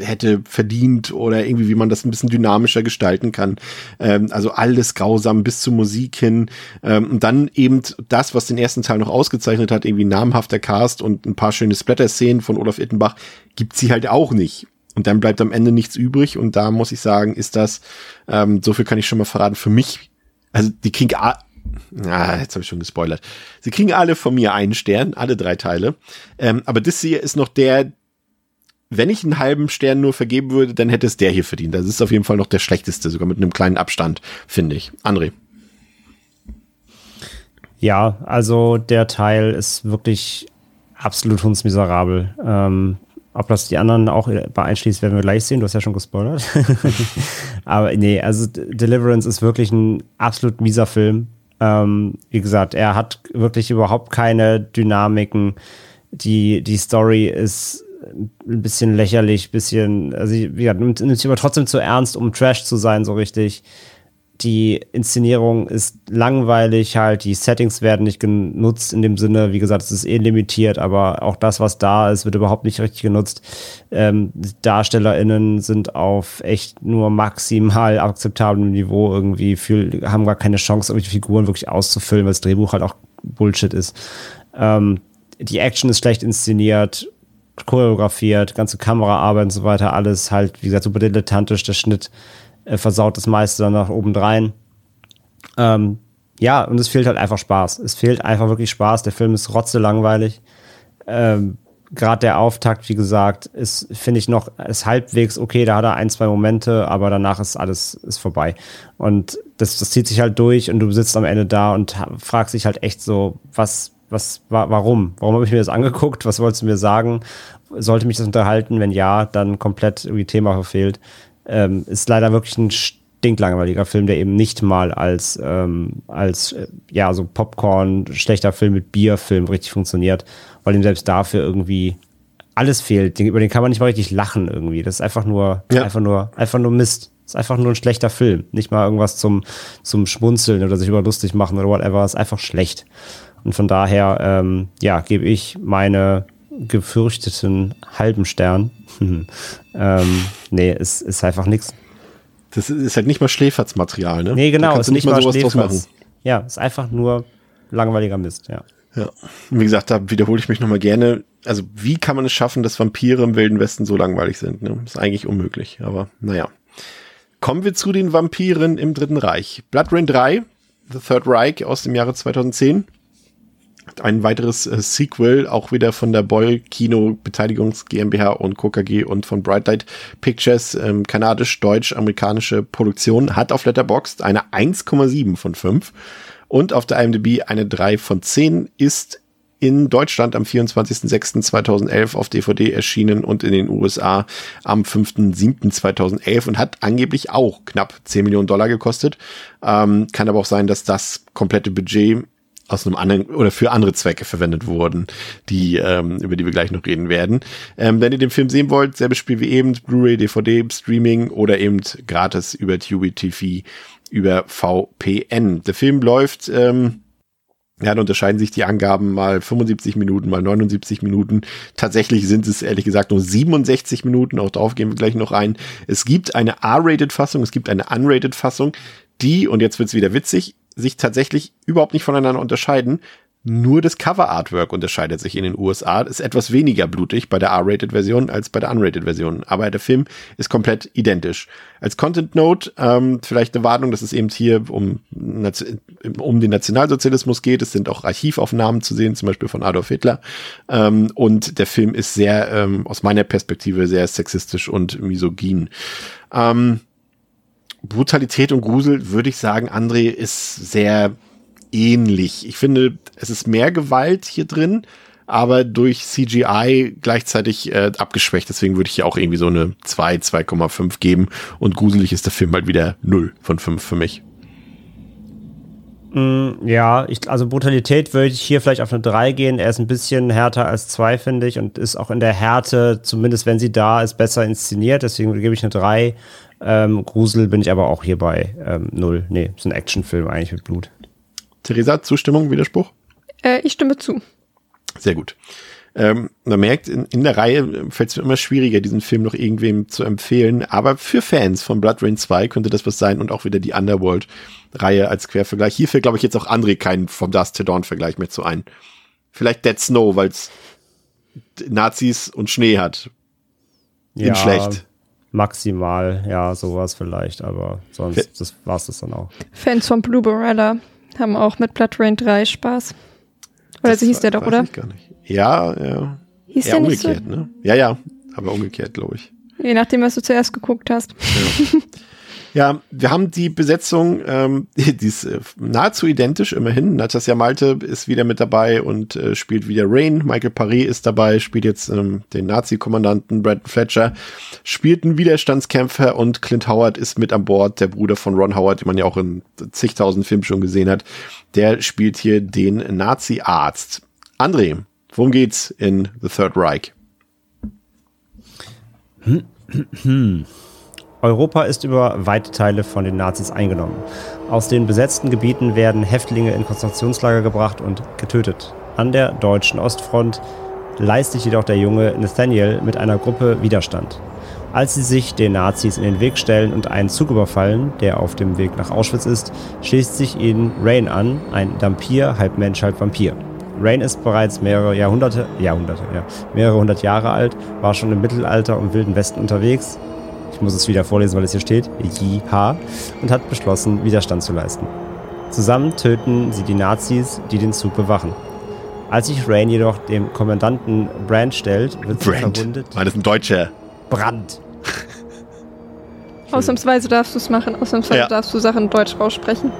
hätte verdient oder irgendwie, wie man das ein bisschen dynamischer gestalten kann. Ähm, also alles grausam bis zur Musik hin. Ähm, und dann eben das, was den ersten Teil noch ausgezeichnet hat, irgendwie namhafter Cast und ein paar schöne Splatter-Szenen von Olaf Ittenbach, gibt sie halt auch nicht. Und dann bleibt am Ende nichts übrig. Und da muss ich sagen, ist das, ähm, so viel kann ich schon mal verraten, für mich also die kriegen ah, jetzt habe ich schon gespoilert. Sie kriegen alle von mir einen Stern, alle drei Teile. Ähm, aber das hier ist noch der, wenn ich einen halben Stern nur vergeben würde, dann hätte es der hier verdient. Das ist auf jeden Fall noch der schlechteste, sogar mit einem kleinen Abstand, finde ich. André. Ja, also der Teil ist wirklich absolut hundsmiserabel. Ähm, ob das die anderen auch bei einschließt, werden wir gleich sehen. Du hast ja schon gespoilert. Aber nee, also Deliverance ist wirklich ein absolut mieser Film. Ähm, wie gesagt, er hat wirklich überhaupt keine Dynamiken. Die, die Story ist ein bisschen lächerlich, bisschen, also wie gesagt, nimmt, nimmt sich aber trotzdem zu ernst, um Trash zu sein, so richtig die Inszenierung ist langweilig halt, die Settings werden nicht genutzt in dem Sinne, wie gesagt, es ist eh limitiert, aber auch das, was da ist, wird überhaupt nicht richtig genutzt. Ähm, DarstellerInnen sind auf echt nur maximal akzeptablem Niveau irgendwie, für, haben gar keine Chance, irgendwelche Figuren wirklich auszufüllen, weil das Drehbuch halt auch Bullshit ist. Ähm, die Action ist schlecht inszeniert, choreografiert, ganze Kameraarbeit und so weiter, alles halt, wie gesagt, super dilettantisch, der Schnitt äh, versaut das meiste dann nach obendrein. Ähm, ja, und es fehlt halt einfach Spaß. Es fehlt einfach wirklich Spaß. Der Film ist rotzelangweilig. Ähm, Gerade der Auftakt, wie gesagt, ist, finde ich noch, ist halbwegs okay, da hat er ein, zwei Momente, aber danach ist alles ist vorbei. Und das, das zieht sich halt durch und du sitzt am Ende da und fragst dich halt echt so, was, was, wa warum? Warum habe ich mir das angeguckt? Was wolltest du mir sagen? Sollte mich das unterhalten? Wenn ja, dann komplett irgendwie Thema verfehlt. Ähm, ist leider wirklich ein stinklangweiliger Film, der eben nicht mal als, ähm, als äh, ja, so Popcorn, schlechter Film mit Bierfilm richtig funktioniert, weil ihm selbst dafür irgendwie alles fehlt. Über den kann man nicht mal richtig lachen irgendwie. Das ist einfach nur, ja. einfach nur, einfach nur Mist. Das ist einfach nur ein schlechter Film. Nicht mal irgendwas zum, zum Schmunzeln oder sich über lustig machen oder whatever. Das ist einfach schlecht. Und von daher, ähm, ja, gebe ich meine gefürchteten halben Stern. ähm, nee, es ist einfach nichts. Das ist halt nicht mal Schläferzmaterial, ne? Nee, genau, es ist nicht mal, mal Schläferz. Ja, ist einfach nur langweiliger Mist, ja. Ja, wie gesagt, da wiederhole ich mich nochmal gerne. Also, wie kann man es schaffen, dass Vampire im Wilden Westen so langweilig sind? Ne? Ist eigentlich unmöglich, aber naja. Kommen wir zu den Vampiren im Dritten Reich. Blood Rain 3, The Third Reich aus dem Jahre 2010 ein weiteres äh, Sequel, auch wieder von der Boyle Kino Beteiligungs GmbH und KKG und von Bright Light Pictures, ähm, kanadisch-deutsch-amerikanische Produktion, hat auf Letterboxd eine 1,7 von 5 und auf der IMDb eine 3 von 10, ist in Deutschland am 24.06.2011 auf DVD erschienen und in den USA am 5.07.2011 und hat angeblich auch knapp 10 Millionen Dollar gekostet. Ähm, kann aber auch sein, dass das komplette Budget aus einem anderen oder für andere Zwecke verwendet wurden, die ähm, über die wir gleich noch reden werden. Ähm, wenn ihr den Film sehen wollt, selbes Spiel wie eben, Blu-ray, DVD, Streaming oder eben gratis über Tubi TV über VPN. Der Film läuft ähm, ja, da unterscheiden sich die Angaben mal 75 Minuten, mal 79 Minuten. Tatsächlich sind es ehrlich gesagt nur 67 Minuten. Auch darauf gehen wir gleich noch ein. Es gibt eine R-Rated-Fassung, es gibt eine Unrated-Fassung, die, und jetzt wird's wieder witzig, sich tatsächlich überhaupt nicht voneinander unterscheiden. Nur das Cover-Artwork unterscheidet sich in den USA. Ist etwas weniger blutig bei der R-Rated-Version als bei der Unrated-Version. Aber der Film ist komplett identisch. Als Content Note ähm, vielleicht eine Warnung, dass es eben hier um, um den Nationalsozialismus geht. Es sind auch Archivaufnahmen zu sehen, zum Beispiel von Adolf Hitler. Ähm, und der Film ist sehr, ähm, aus meiner Perspektive, sehr sexistisch und misogyn. Ähm, Brutalität und Grusel, würde ich sagen, André ist sehr ähnlich. Ich finde, es ist mehr Gewalt hier drin, aber durch CGI gleichzeitig äh, abgeschwächt. Deswegen würde ich hier auch irgendwie so eine 2, 2,5 geben. Und gruselig ist der Film halt wieder 0 von 5 für mich. Mm, ja, ich, also Brutalität würde ich hier vielleicht auf eine 3 gehen. Er ist ein bisschen härter als 2, finde ich, und ist auch in der Härte, zumindest wenn sie da ist, besser inszeniert. Deswegen gebe ich eine 3. Ähm, Grusel bin ich aber auch hier bei ähm, 0. Nee, ist ein Actionfilm eigentlich mit Blut. Theresa, Zustimmung, Widerspruch? Äh, ich stimme zu. Sehr gut. Ähm, man merkt, in, in der Reihe fällt es mir immer schwieriger, diesen Film noch irgendwem zu empfehlen. Aber für Fans von Blood Rain 2 könnte das was sein und auch wieder die Underworld-Reihe als Quervergleich. Hier fällt, glaube ich, jetzt auch André keinen vom Dust to Dawn-Vergleich mehr zu ein. Vielleicht Dead Snow, weil es Nazis und Schnee hat. Ja, schlecht. Maximal, ja, sowas vielleicht, aber sonst F das war's das dann auch. Fans von Blue Barella haben auch mit Blood Rain 3 Spaß. Oder so hieß der doch, oder? Ich gar nicht. Ja, ja. Hieß ja, der umgekehrt, nicht so? ne? Ja, ja, aber umgekehrt, glaube ich. Je nachdem, was du zuerst geguckt hast. Ja. Ja, wir haben die Besetzung, ähm, die ist äh, nahezu identisch immerhin. Natasja Malte ist wieder mit dabei und äh, spielt wieder Rain. Michael Paré ist dabei, spielt jetzt ähm, den Nazi-Kommandanten Brad Fletcher, spielt einen Widerstandskämpfer und Clint Howard ist mit an Bord, der Bruder von Ron Howard, den man ja auch in zigtausend Filmen schon gesehen hat. Der spielt hier den Nazi-Arzt. André, worum geht's in The Third Reich? Europa ist über weite Teile von den Nazis eingenommen. Aus den besetzten Gebieten werden Häftlinge in Konzentrationslager gebracht und getötet. An der deutschen Ostfront leistet jedoch der junge Nathaniel mit einer Gruppe Widerstand. Als sie sich den Nazis in den Weg stellen und einen Zug überfallen, der auf dem Weg nach Auschwitz ist, schließt sich ihnen Rain an, ein Dampir, halb Mensch, halb Vampir. Rain ist bereits mehrere Jahrhunderte, Jahrhunderte, ja, mehrere hundert Jahre alt, war schon im Mittelalter und Wilden Westen unterwegs, ich muss es wieder vorlesen, weil es hier steht, JH, und hat beschlossen, Widerstand zu leisten. Zusammen töten sie die Nazis, die den Zug bewachen. Als sich Rain jedoch dem Kommandanten Brand stellt, wird sie Brand. verwundet. War das ein Deutscher? Brand. Ausnahmsweise darfst du es machen, ausnahmsweise ja. darfst du Sachen Deutsch aussprechen.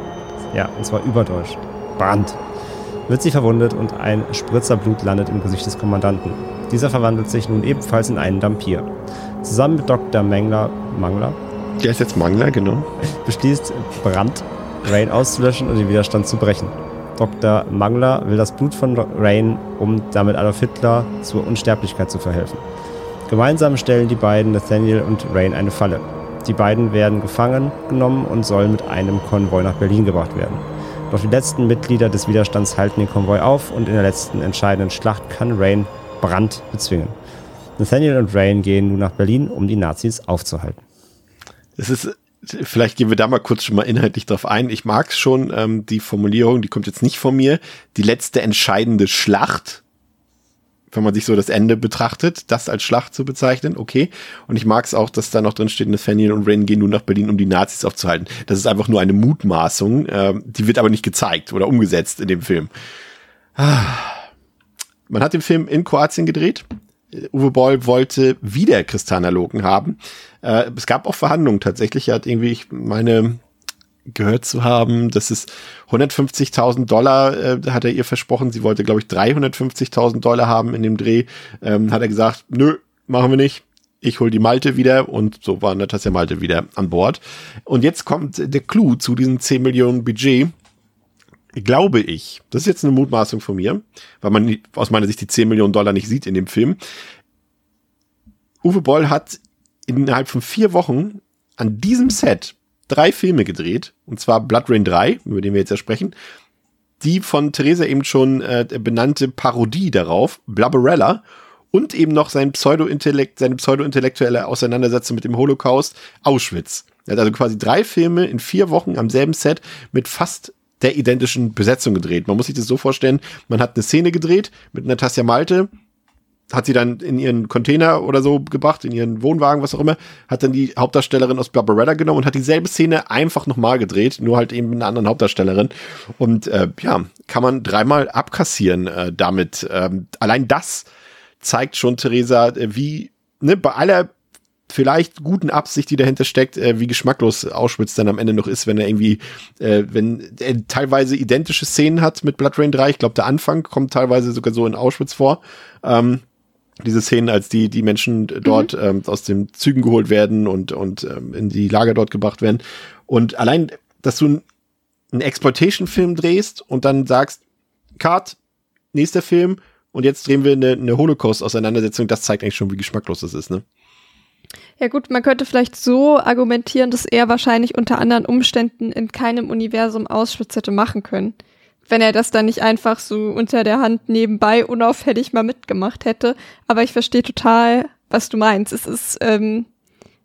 Ja, und zwar überdeutsch. Brand. Wird sie verwundet und ein Spritzer Blut landet im Gesicht des Kommandanten. Dieser verwandelt sich nun ebenfalls in einen Dampir. Zusammen mit Dr. Mangler, Mangler? Der ist jetzt Mangler, genau. Beschließt Brand, Rain auszulöschen und den Widerstand zu brechen. Dr. Mangler will das Blut von Rain, um damit Adolf Hitler zur Unsterblichkeit zu verhelfen. Gemeinsam stellen die beiden Nathaniel und Rain eine Falle. Die beiden werden gefangen genommen und sollen mit einem Konvoi nach Berlin gebracht werden. Doch die letzten Mitglieder des Widerstands halten den Konvoi auf und in der letzten entscheidenden Schlacht kann Rain Brand bezwingen. Nathaniel und Rain gehen nun nach Berlin, um die Nazis aufzuhalten. Es ist Vielleicht gehen wir da mal kurz schon mal inhaltlich drauf ein. Ich mag schon, ähm, die Formulierung, die kommt jetzt nicht von mir. Die letzte entscheidende Schlacht, wenn man sich so das Ende betrachtet, das als Schlacht zu bezeichnen, okay. Und ich mag es auch, dass da noch drin steht, Nathaniel und Rain gehen nun nach Berlin, um die Nazis aufzuhalten. Das ist einfach nur eine Mutmaßung, ähm, die wird aber nicht gezeigt oder umgesetzt in dem Film. Ah. Man hat den Film in Kroatien gedreht. Uwe Boll wollte wieder Kristallinalogen haben. Äh, es gab auch Verhandlungen tatsächlich. Er hat irgendwie, ich meine, gehört zu haben, dass es 150.000 Dollar äh, hat er ihr versprochen. Sie wollte, glaube ich, 350.000 Dollar haben in dem Dreh. Ähm, hat er gesagt, nö, machen wir nicht. Ich hol die Malte wieder und so war Natasja Malte wieder an Bord. Und jetzt kommt der Clou zu diesem 10 Millionen Budget glaube ich, das ist jetzt eine Mutmaßung von mir, weil man aus meiner Sicht die 10 Millionen Dollar nicht sieht in dem Film. Uwe Boll hat innerhalb von vier Wochen an diesem Set drei Filme gedreht, und zwar Blood Rain 3, über den wir jetzt ja sprechen, die von Theresa eben schon äh, benannte Parodie darauf, Blubberella, und eben noch sein Pseudo-Intellekt, seine pseudo-intellektuelle Auseinandersetzung mit dem Holocaust, Auschwitz. Er hat also quasi drei Filme in vier Wochen am selben Set mit fast der identischen Besetzung gedreht. Man muss sich das so vorstellen, man hat eine Szene gedreht mit Natasja Malte, hat sie dann in ihren Container oder so gebracht, in ihren Wohnwagen, was auch immer, hat dann die Hauptdarstellerin aus Barbarella genommen und hat dieselbe Szene einfach nochmal gedreht, nur halt eben mit einer anderen Hauptdarstellerin. Und äh, ja, kann man dreimal abkassieren äh, damit. Ähm, allein das zeigt schon, Theresa, äh, wie, ne, bei aller vielleicht guten Absicht, die dahinter steckt, äh, wie geschmacklos Auschwitz dann am Ende noch ist, wenn er irgendwie, äh, wenn er teilweise identische Szenen hat mit Blood Rain 3. Ich glaube, der Anfang kommt teilweise sogar so in Auschwitz vor. Ähm, diese Szenen, als die, die Menschen dort mhm. ähm, aus den Zügen geholt werden und, und ähm, in die Lager dort gebracht werden. Und allein, dass du einen Exploitation-Film drehst und dann sagst, Cut, nächster Film, und jetzt drehen wir eine, eine Holocaust-Auseinandersetzung, das zeigt eigentlich schon, wie geschmacklos das ist, ne? Ja gut, man könnte vielleicht so argumentieren, dass er wahrscheinlich unter anderen Umständen in keinem Universum Auschwitz hätte machen können wenn er das dann nicht einfach so unter der Hand nebenbei unauffällig mal mitgemacht hätte. Aber ich verstehe total, was du meinst. Es ist ähm,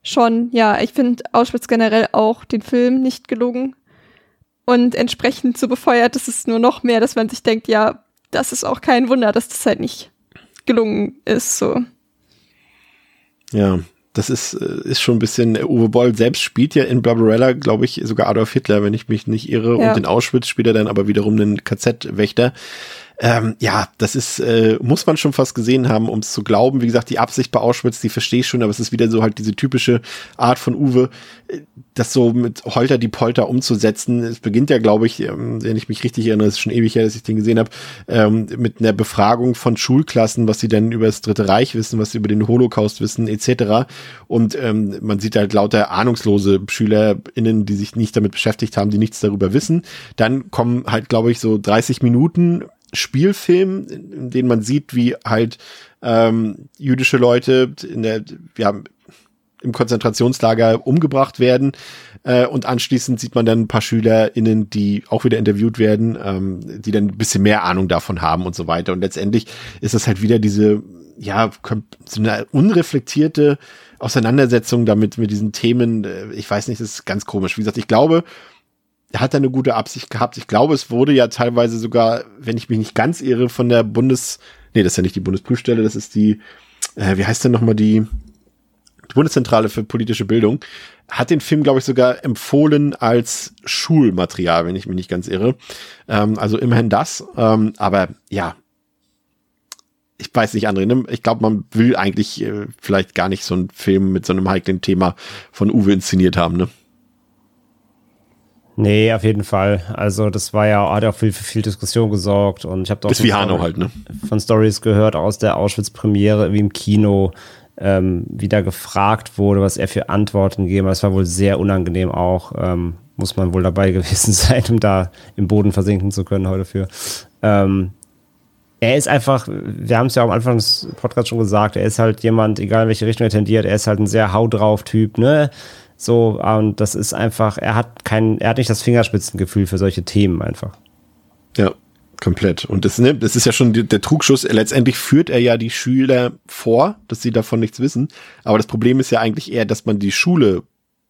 schon, ja, ich finde Auschwitz generell auch den Film nicht gelungen. Und entsprechend so befeuert ist es nur noch mehr, dass man sich denkt, ja, das ist auch kein Wunder, dass das halt nicht gelungen ist, so. Ja, das ist, äh, ist schon ein bisschen, äh, Uwe Boll selbst spielt ja in Barbarella, glaube ich, sogar Adolf Hitler, wenn ich mich nicht irre. Ja. Und in Auschwitz spielt er dann aber wiederum einen KZ-Wächter. Ähm, ja, das ist, äh, muss man schon fast gesehen haben, um es zu glauben. Wie gesagt, die Absicht bei Auschwitz, die verstehe ich schon, aber es ist wieder so halt diese typische Art von Uwe, äh, das so mit Holter die Polter umzusetzen. Es beginnt ja, glaube ich, ähm, wenn ich mich richtig erinnere, ist schon ewig her, dass ich den gesehen habe, ähm, mit einer Befragung von Schulklassen, was sie denn über das Dritte Reich wissen, was sie über den Holocaust wissen, etc. Und ähm, man sieht halt lauter ahnungslose SchülerInnen, die sich nicht damit beschäftigt haben, die nichts darüber wissen. Dann kommen halt, glaube ich, so 30 Minuten Spielfilm, in dem man sieht, wie halt ähm, jüdische Leute in der, ja, im Konzentrationslager umgebracht werden. Äh, und anschließend sieht man dann ein paar SchülerInnen, die auch wieder interviewt werden, ähm, die dann ein bisschen mehr Ahnung davon haben und so weiter. Und letztendlich ist das halt wieder diese, ja, so eine unreflektierte Auseinandersetzung damit, mit diesen Themen. Äh, ich weiß nicht, das ist ganz komisch. Wie gesagt, ich glaube, hat da eine gute Absicht gehabt. Ich glaube, es wurde ja teilweise sogar, wenn ich mich nicht ganz irre, von der Bundes, nee, das ist ja nicht die Bundesprüfstelle, das ist die, äh, wie heißt denn nochmal die, die Bundeszentrale für politische Bildung, hat den Film, glaube ich, sogar empfohlen als Schulmaterial, wenn ich mich nicht ganz irre. Ähm, also immerhin das. Ähm, aber ja, ich weiß nicht, André, ne? ich glaube, man will eigentlich äh, vielleicht gar nicht so einen Film mit so einem heiklen Thema von Uwe inszeniert haben, ne? Nee, auf jeden Fall. Also das war ja, hat ja auch viel, für viel Diskussion gesorgt und ich habe doch wie Hanau halt, ne? von Stories gehört aus der Auschwitz-Premiere wie im Kino, ähm, wieder gefragt wurde, was er für Antworten gegeben hat. Es war wohl sehr unangenehm auch. Ähm, muss man wohl dabei gewesen sein, um da im Boden versinken zu können heute für. Ähm, er ist einfach, wir haben es ja am Anfang des Podcasts schon gesagt, er ist halt jemand, egal in welche Richtung er tendiert, er ist halt ein sehr Hau drauf Typ, ne? So, und das ist einfach, er hat kein, er hat nicht das Fingerspitzengefühl für solche Themen einfach. Ja, komplett. Und das, ne, das ist ja schon der, der Trugschuss. Letztendlich führt er ja die Schüler vor, dass sie davon nichts wissen. Aber das Problem ist ja eigentlich eher, dass man die Schule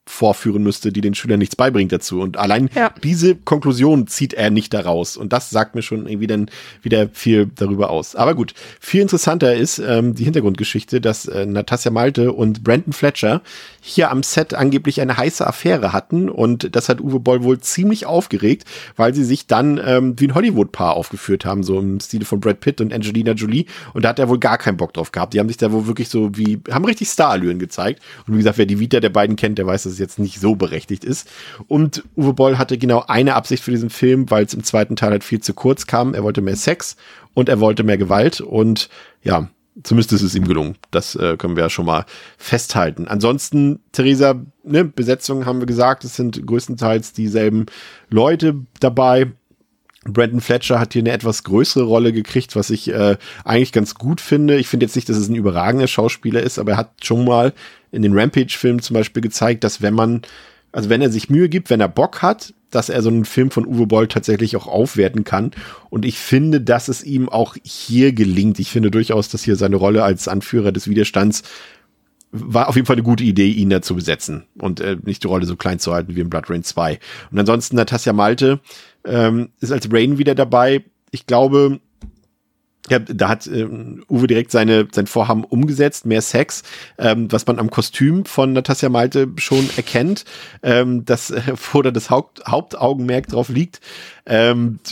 vorführen müsste, die den Schülern nichts beibringt dazu. Und allein ja. diese Konklusion zieht er nicht daraus. Und das sagt mir schon irgendwie dann wieder viel darüber aus. Aber gut, viel interessanter ist ähm, die Hintergrundgeschichte, dass äh, Natasja Malte und Brandon Fletcher hier am Set angeblich eine heiße Affäre hatten. Und das hat Uwe Boll wohl ziemlich aufgeregt, weil sie sich dann ähm, wie ein Hollywood-Paar aufgeführt haben, so im Stile von Brad Pitt und Angelina Jolie. Und da hat er wohl gar keinen Bock drauf gehabt. Die haben sich da wohl wirklich so wie, haben richtig Starallüren gezeigt. Und wie gesagt, wer die Vita der beiden kennt, der weiß, dass es jetzt nicht so berechtigt ist. Und Uwe Boll hatte genau eine Absicht für diesen Film, weil es im zweiten Teil halt viel zu kurz kam. Er wollte mehr Sex und er wollte mehr Gewalt und ja, zumindest ist es ihm gelungen. Das äh, können wir ja schon mal festhalten. Ansonsten, Theresa, ne, Besetzung haben wir gesagt, es sind größtenteils dieselben Leute dabei. Brandon Fletcher hat hier eine etwas größere Rolle gekriegt, was ich äh, eigentlich ganz gut finde. Ich finde jetzt nicht, dass es ein überragender Schauspieler ist, aber er hat schon mal in den Rampage-Filmen zum Beispiel gezeigt, dass wenn man, also wenn er sich Mühe gibt, wenn er Bock hat, dass er so einen Film von Uwe Boll tatsächlich auch aufwerten kann. Und ich finde, dass es ihm auch hier gelingt. Ich finde durchaus, dass hier seine Rolle als Anführer des Widerstands war auf jeden Fall eine gute Idee, ihn da zu besetzen und äh, nicht die Rolle so klein zu halten wie in Blood Rain 2. Und ansonsten Natasja Malte ähm, ist als Rain wieder dabei. Ich glaube, ja, da hat ähm, Uwe direkt seine, sein Vorhaben umgesetzt, mehr Sex, ähm, was man am Kostüm von Natasja Malte schon erkennt, ähm, dass äh, da das Haupt, Hauptaugenmerk drauf liegt. Ähm,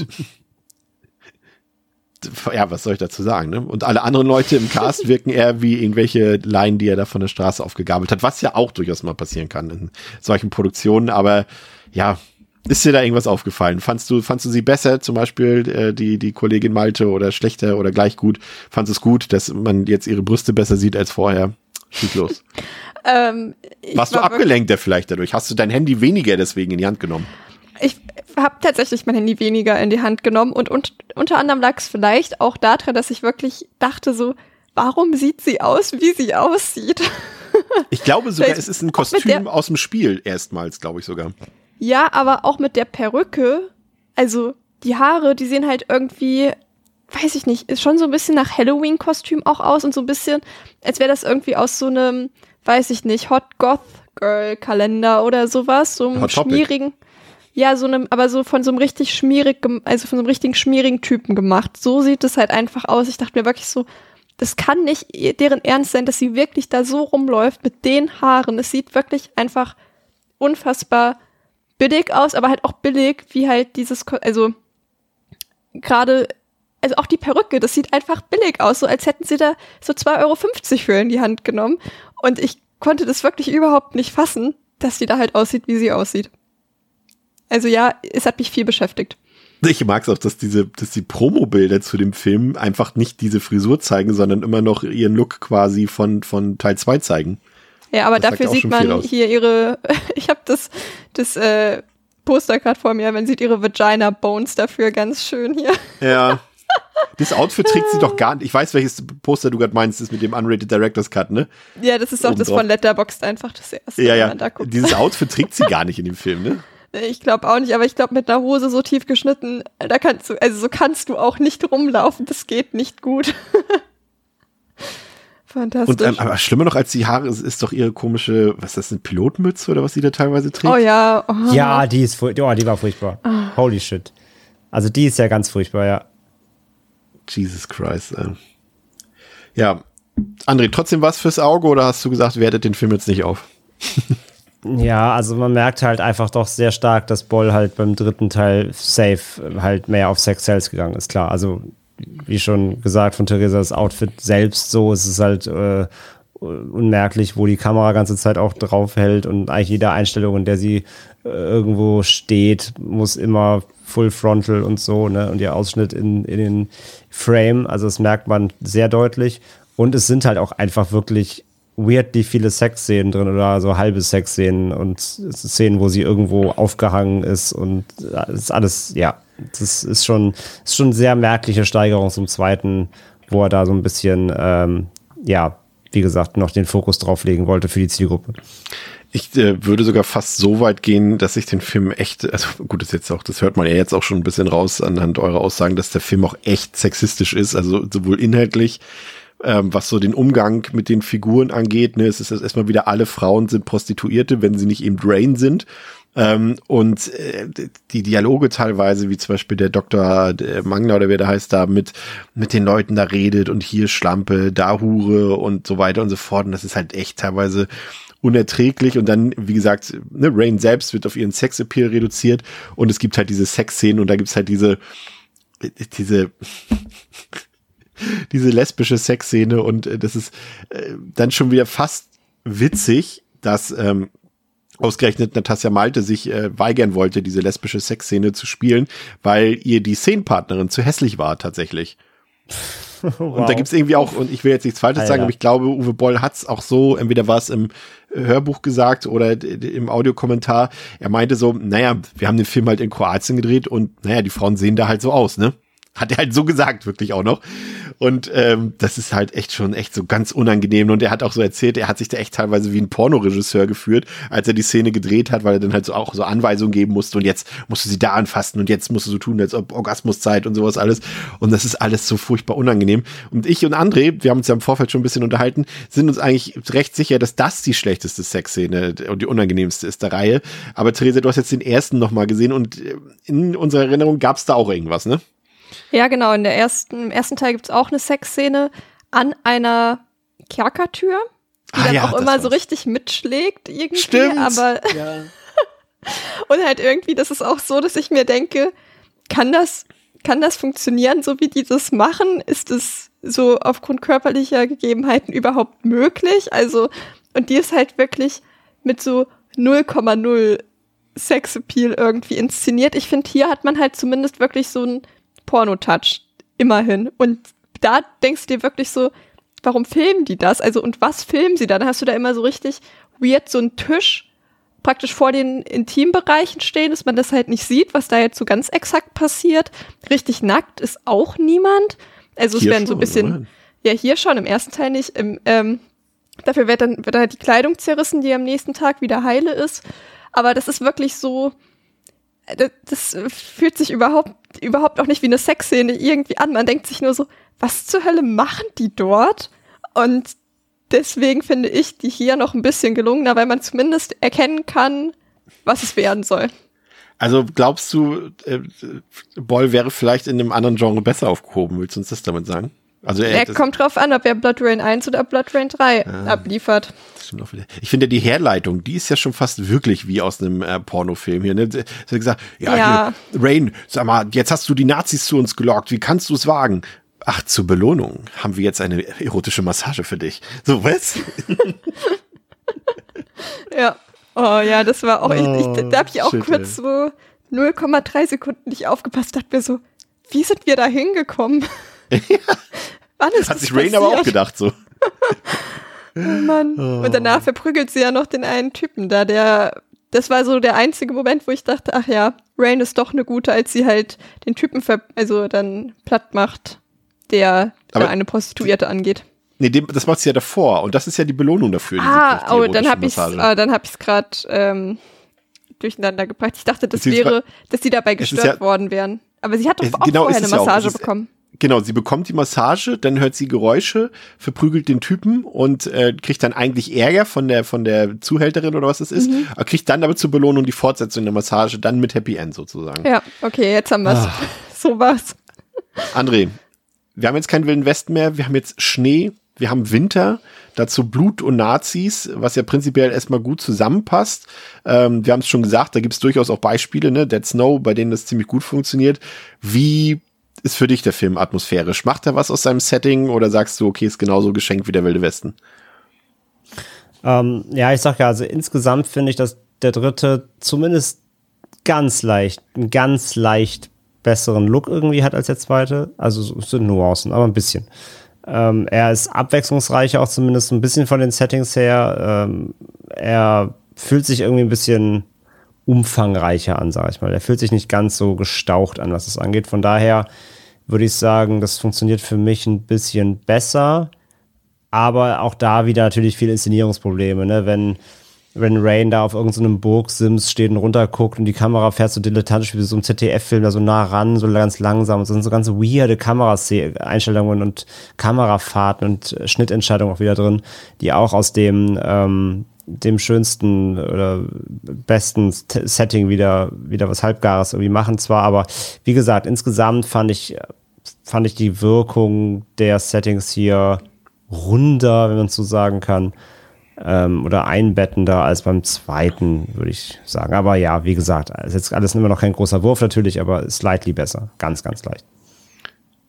ja, was soll ich dazu sagen, ne? Und alle anderen Leute im Cast wirken eher wie irgendwelche Laien, die er da von der Straße aufgegabelt hat, was ja auch durchaus mal passieren kann in solchen Produktionen, aber ja, ist dir da irgendwas aufgefallen? Fandst du, fandst du sie besser, zum Beispiel äh, die, die Kollegin Malte oder schlechter oder gleich gut? Fandest du es gut, dass man jetzt ihre Brüste besser sieht als vorher? Schieß los. Ähm, Warst war du abgelenkt vielleicht dadurch? Hast du dein Handy weniger deswegen in die Hand genommen? Ich habe tatsächlich mein Handy weniger in die Hand genommen und, und unter anderem lag es vielleicht auch daran, dass ich wirklich dachte so, warum sieht sie aus, wie sie aussieht? Ich glaube sogar, es ist ein Kostüm aus dem Spiel erstmals, glaube ich sogar. Ja, aber auch mit der Perücke, also die Haare, die sehen halt irgendwie, weiß ich nicht, ist schon so ein bisschen nach Halloween-Kostüm auch aus und so ein bisschen, als wäre das irgendwie aus so einem, weiß ich nicht, Hot Goth Girl Kalender oder sowas, so einem schmierigen. Ja, so einem, aber so von so einem richtig schmierig, also von so einem richtigen schmierigen Typen gemacht. So sieht es halt einfach aus. Ich dachte mir wirklich so, das kann nicht deren Ernst sein, dass sie wirklich da so rumläuft mit den Haaren. Es sieht wirklich einfach unfassbar billig aus, aber halt auch billig, wie halt dieses, also gerade, also auch die Perücke, das sieht einfach billig aus, so als hätten sie da so 2,50 Euro für in die Hand genommen. Und ich konnte das wirklich überhaupt nicht fassen, dass sie da halt aussieht, wie sie aussieht. Also ja, es hat mich viel beschäftigt. Ich mag es auch, dass diese, dass die Promo-Bilder zu dem Film einfach nicht diese Frisur zeigen, sondern immer noch ihren Look quasi von, von Teil 2 zeigen. Ja, aber das dafür sieht man hier ihre, ich habe das, das äh, Poster gerade vor mir, man sieht ihre Vagina Bones dafür ganz schön hier. Ja. Das Outfit trägt sie doch gar nicht. Ich weiß, welches Poster du gerade meinst, ist mit dem Unrated Director's Cut, ne? Ja, das ist auch das von Letterboxd einfach das erste. Ja, ja. Dieses Outfit trägt sie gar nicht in dem Film, ne? Ich glaube auch nicht, aber ich glaube mit einer Hose so tief geschnitten, da kannst du, also so kannst du auch nicht rumlaufen, das geht nicht gut. Fantastisch. Und ähm, aber schlimmer noch als die Haare ist, ist doch ihre komische, was ist das, eine Pilotmütze oder was sie da teilweise trägt? Oh ja. Oh. Ja, die ist, oh, die war furchtbar. Oh. Holy shit. Also die ist ja ganz furchtbar, ja. Jesus Christ. Äh. Ja. André, trotzdem was fürs Auge oder hast du gesagt, wertet den Film jetzt nicht auf? ja, also man merkt halt einfach doch sehr stark, dass Boll halt beim dritten Teil safe halt mehr auf Sex Sales gegangen ist, klar. Also wie schon gesagt von Theresa, das Outfit selbst so, es ist halt äh, unmerklich, wo die Kamera ganze Zeit auch drauf hält und eigentlich jede Einstellung, in der sie äh, irgendwo steht, muss immer Full Frontal und so, ne? Und ihr Ausschnitt in, in den Frame, also das merkt man sehr deutlich. Und es sind halt auch einfach wirklich weirdly viele Sexszenen drin oder so halbe Sexszenen und Szenen, wo sie irgendwo aufgehangen ist und das ist alles, ja, das ist schon, ist schon eine sehr merkliche Steigerung zum zweiten, wo er da so ein bisschen, ähm, ja, wie gesagt, noch den Fokus drauf legen wollte für die Zielgruppe. Ich äh, würde sogar fast so weit gehen, dass ich den Film echt, also gut, das jetzt auch, das hört man ja jetzt auch schon ein bisschen raus anhand eurer Aussagen, dass der Film auch echt sexistisch ist, also sowohl inhaltlich, ähm, was so den Umgang mit den Figuren angeht. Ne, es ist erstmal wieder alle Frauen sind Prostituierte, wenn sie nicht eben Drain sind. Ähm, und äh, die Dialoge teilweise, wie zum Beispiel der Dr. Mangler oder wer der heißt, da mit, mit den Leuten da redet und hier Schlampe, da Hure und so weiter und so fort. Und das ist halt echt teilweise unerträglich und dann, wie gesagt, ne, Rain selbst wird auf ihren Sexappeal reduziert und es gibt halt diese Sexszenen und da gibt's halt diese, diese, diese lesbische Sexszene und äh, das ist äh, dann schon wieder fast witzig, dass ähm, ausgerechnet Natasja Malte sich äh, weigern wollte, diese lesbische Sexszene zu spielen, weil ihr die Szenenpartnerin zu hässlich war tatsächlich. wow. Und da gibt's irgendwie auch, und ich will jetzt nichts Falsches ah, sagen, aber ich glaube, Uwe Boll hat's auch so, entweder war es im Hörbuch gesagt oder im Audiokommentar, er meinte so, naja, wir haben den Film halt in Kroatien gedreht und naja, die Frauen sehen da halt so aus, ne? Hat er halt so gesagt, wirklich auch noch. Und ähm, das ist halt echt schon echt so ganz unangenehm. Und er hat auch so erzählt, er hat sich da echt teilweise wie ein Pornoregisseur geführt, als er die Szene gedreht hat, weil er dann halt so auch so Anweisungen geben musste und jetzt musst du sie da anfassen und jetzt musst du so tun, als ob Orgasmuszeit und sowas alles. Und das ist alles so furchtbar unangenehm. Und ich und André, wir haben uns ja im Vorfeld schon ein bisschen unterhalten, sind uns eigentlich recht sicher, dass das die schlechteste Sexszene und die unangenehmste ist der Reihe. Aber Theresa, du hast jetzt den ersten nochmal gesehen und in unserer Erinnerung gab es da auch irgendwas, ne? Ja, genau. In der ersten, Im ersten Teil gibt's auch eine Sexszene an einer Kerkertür, die Ah dann ja, auch immer war's. so richtig mitschlägt irgendwie. Stimmt. Aber Ja. und halt irgendwie, das ist auch so, dass ich mir denke, kann das, kann das funktionieren, so wie die das machen? Ist es so aufgrund körperlicher Gegebenheiten überhaupt möglich? Also, und die ist halt wirklich mit so 0,0 Sexappeal irgendwie inszeniert. Ich finde, hier hat man halt zumindest wirklich so einen Porno-Touch. Immerhin. Und da denkst du dir wirklich so, warum filmen die das? Also, und was filmen sie da? Dann hast du da immer so richtig weird so einen Tisch praktisch vor den Intimbereichen stehen, dass man das halt nicht sieht, was da jetzt so ganz exakt passiert. Richtig nackt ist auch niemand. Also es Hier werden so ein bisschen, oder? ja, hier schon, im ersten Teil nicht. Im, ähm, dafür wird dann, wird dann halt die Kleidung zerrissen, die am nächsten Tag wieder heile ist. Aber das ist wirklich so, das, fühlt sich überhaupt, überhaupt auch nicht wie eine Sexszene irgendwie an. Man denkt sich nur so, was zur Hölle machen die dort? Und deswegen finde ich die hier noch ein bisschen gelungener, weil man zumindest erkennen kann, was es werden soll. Also glaubst du, äh, Boll wäre vielleicht in einem anderen Genre besser aufgehoben? Willst du uns das damit sagen? Also er, Er kommt drauf an, ob er Blood Rain 1 oder Blood Rain 3 Ah. abliefert. Stimmt auch wieder. Ich finde die Herleitung, die ist ja schon fast wirklich wie aus einem äh, Pornofilm hier. Ne? Sie hat gesagt, ja, Ja. Hier, Rain, sag mal, jetzt hast du die Nazis zu uns gelockt. Wie kannst du es wagen? Ach, zur Belohnung haben wir jetzt eine erotische Massage für dich. So, was? Ja. Oh ja, das war auch, ich, ich, da habe ich auch shit, kurz so 0,3 Sekunden nicht aufgepasst, dachte mir so, wie sind wir da hingekommen? Wann ist Hat sich Rain aber auch gedacht so. Oh Mann. Und danach verprügelt sie ja noch den einen Typen da, der, das war so der einzige Moment, wo ich dachte, ach ja, Rain ist doch eine gute, als sie halt den Typen ver also dann platt macht, der Aber eine Prostituierte angeht. Nee, dem, das macht sie ja davor. Und das ist ja die Belohnung dafür. die Ah, die oh, erotische dann habe ich Massage. ah, dann hab ich's gerade ähm, durcheinander gebracht. Ich dachte, das wäre, dass die dabei Es gestört ja- worden wären. Aber sie hat doch Es- auch genau, vorher eine es ja auch. Massage Es ist- bekommen. Genau, sie bekommt die Massage, dann hört sie Geräusche, verprügelt den Typen und äh, kriegt dann eigentlich Ärger von der von der Zuhälterin oder was es ist, Mhm. aber kriegt dann aber zur Belohnung die Fortsetzung der Massage, dann mit Happy End sozusagen. Ja, okay, jetzt haben wir's. Ah. so war's. André, wir haben jetzt keinen Wilden Westen mehr, wir haben jetzt Schnee, wir haben Winter, dazu Blut und Nazis, was ja prinzipiell erstmal gut zusammenpasst. Ähm, wir haben es schon gesagt, da gibt es durchaus auch Beispiele, ne, Dead Snow, bei denen das ziemlich gut funktioniert. Wie ist für dich der Film atmosphärisch? Macht er was aus seinem Setting oder sagst du, okay, ist genauso geschenkt wie der Wilde Westen? Ähm, ja, ich sag ja, also insgesamt finde ich, dass der dritte zumindest ganz leicht, einen ganz leicht besseren Look irgendwie hat als der zweite. Also so- es sind Nuancen, aber ein bisschen. Ähm, er ist abwechslungsreicher, auch zumindest ein bisschen von den Settings her. Ähm, er fühlt sich irgendwie ein bisschen umfangreicher an, sag ich mal. Er fühlt sich nicht ganz so gestaucht an, was es angeht. Von daher würde ich sagen, das funktioniert für mich ein bisschen besser. Aber auch da wieder natürlich viele Inszenierungsprobleme, ne? Wenn, wenn Rain da auf irgendeinem Burgsims steht und runterguckt und die Kamera fährt so dilettantisch wie so ein ZDF-Film da so nah ran, so ganz langsam. Und so sind so ganz weirde Kameraeinstellungen und Kamerafahrten und Schnittentscheidungen auch wieder drin, die auch aus dem, ähm, dem schönsten oder besten Setting wieder, wieder was Halbgares irgendwie machen zwar, aber wie gesagt, insgesamt fand ich, fand ich die Wirkung der Settings hier runder, wenn man so sagen kann, ähm, oder einbettender als beim zweiten, würde ich sagen. Aber ja, wie gesagt, ist jetzt alles immer noch kein großer Wurf natürlich, aber slightly besser. Ganz, ganz leicht.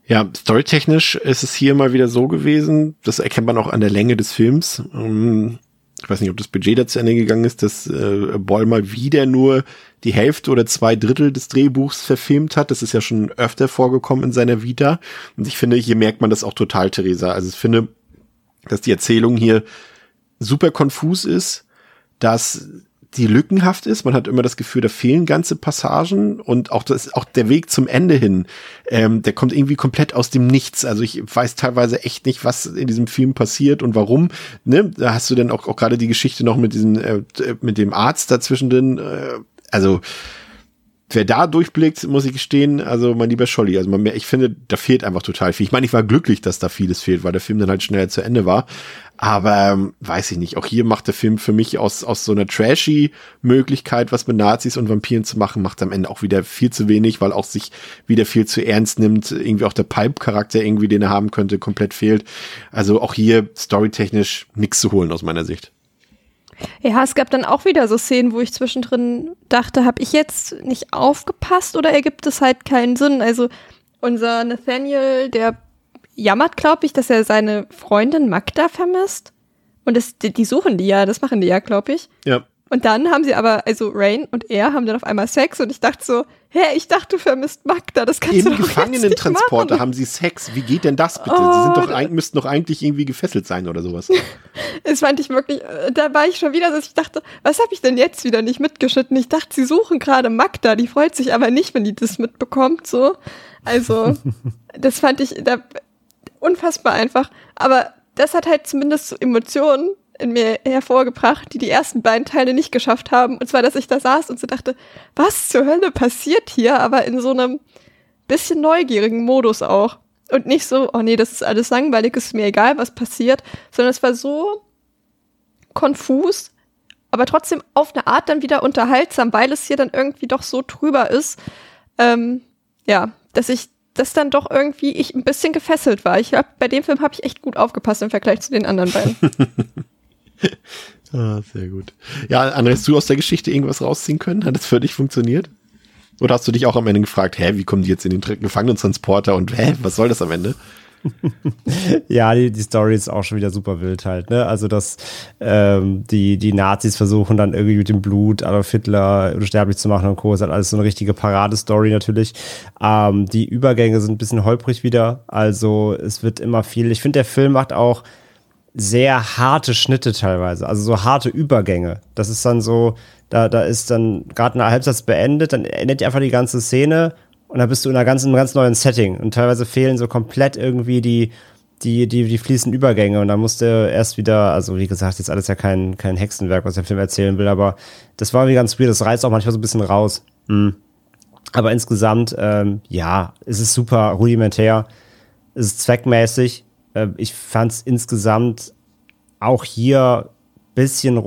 Ja, storytechnisch ist es hier mal wieder so gewesen, das erkennt man auch an der Länge des Films. Ähm, Ich weiß nicht, ob das Budget da zu Ende gegangen ist, dass äh, Boll mal wieder nur die Hälfte oder zwei Drittel des Drehbuchs verfilmt hat. Das ist ja schon öfter vorgekommen in seiner Vita. Und ich finde, hier merkt man das auch total, Theresa. Also ich finde, dass die Erzählung hier super konfus ist, dass die lückenhaft ist. Man hat immer das Gefühl, da fehlen ganze Passagen und auch das, auch der Weg zum Ende hin, ähm, der kommt irgendwie komplett aus dem Nichts. Also ich weiß teilweise echt nicht, was in diesem Film passiert und warum. Ne? Da hast du dann auch, auch gerade die Geschichte noch mit diesem, äh, mit dem Arzt dazwischen drin. Äh, also wer da durchblickt, muss ich gestehen, also mein lieber Scholli, also man, ich finde, da fehlt einfach total viel. Ich meine, ich war glücklich, dass da vieles fehlt, weil der Film dann halt schneller zu Ende war. Aber ähm, weiß ich nicht, auch hier macht der Film für mich aus, aus so einer trashy Möglichkeit, was mit Nazis und Vampiren zu machen, macht am Ende auch wieder viel zu wenig, weil auch sich wieder viel zu ernst nimmt. Irgendwie auch der Pipe-Charakter irgendwie, den er haben könnte, komplett fehlt. Also auch hier storytechnisch nichts zu holen aus meiner Sicht. Ja, es gab dann auch wieder so Szenen, wo ich zwischendrin dachte, habe ich jetzt nicht aufgepasst oder ergibt es halt keinen Sinn? Also unser Nathaniel, der jammert, glaube ich, dass er seine Freundin Magda vermisst. Und das, die, die suchen die ja, das machen die ja, glaube ich. Ja. Und dann haben sie aber, also Rain und er haben dann auf einmal Sex und ich dachte so, hä, ich dachte, du vermisst Magda, das kannst Im du doch Gefangenentransporter haben sie Sex. Wie geht denn das bitte? Oh, sie sind doch, müssten doch eigentlich irgendwie gefesselt sein oder sowas. Das fand ich wirklich, äh, da war ich schon wieder, dass ich dachte, was habe ich denn jetzt wieder nicht mitgeschnitten? Ich dachte, sie suchen gerade Magda, die freut sich aber nicht, wenn die das mitbekommt, so. Also, das fand ich da unfassbar einfach. Aber das hat halt zumindest so Emotionen in mir hervorgebracht, die die ersten beiden Teile nicht geschafft haben. Und zwar, dass ich da saß und so dachte, was zur Hölle passiert hier? Aber in so einem bisschen neugierigen Modus auch. Und nicht so, oh nee, das ist alles langweilig, ist mir egal, was passiert, sondern es war so konfus, aber trotzdem auf eine Art dann wieder unterhaltsam, weil es hier dann irgendwie doch so drüber ist, ähm, ja, dass ich das dann doch irgendwie ich ein bisschen gefesselt war. Ich hab, bei dem Film habe ich echt gut aufgepasst im Vergleich zu den anderen beiden. ah, sehr gut. Ja, André, hast du aus der Geschichte irgendwas rausziehen können? Hat das für dich funktioniert? Oder hast du dich auch am Ende gefragt, hä, wie kommen die jetzt in den Gefangenentransporter und hä, was soll das am Ende? ja, die, die Story ist auch schon wieder super wild halt, ne? Also, dass ähm, die, die Nazis versuchen dann irgendwie mit dem Blut Adolf Hitler unsterblich zu machen und Co. Ist halt alles so eine richtige Paradestory natürlich. Ähm, die Übergänge sind ein bisschen holprig wieder. Also, es wird immer viel. Ich finde, der Film macht auch sehr harte Schnitte teilweise, also so harte Übergänge. Das ist dann so, da, da ist dann gerade ein Halbsatz beendet, dann endet einfach die ganze Szene und dann bist du in einer ganz, einem ganz neuen Setting. Und teilweise fehlen so komplett irgendwie die, die, die, die fließenden Übergänge. Und dann musste erst wieder, also wie gesagt, jetzt alles ja kein, kein Hexenwerk, was der Film erzählen will, aber das war irgendwie ganz weird. Das reißt auch manchmal so ein bisschen raus. Mhm. Aber insgesamt, ähm, ja, es ist super rudimentär. Es ist zweckmäßig. Äh, ich fand es insgesamt auch hier bisschen,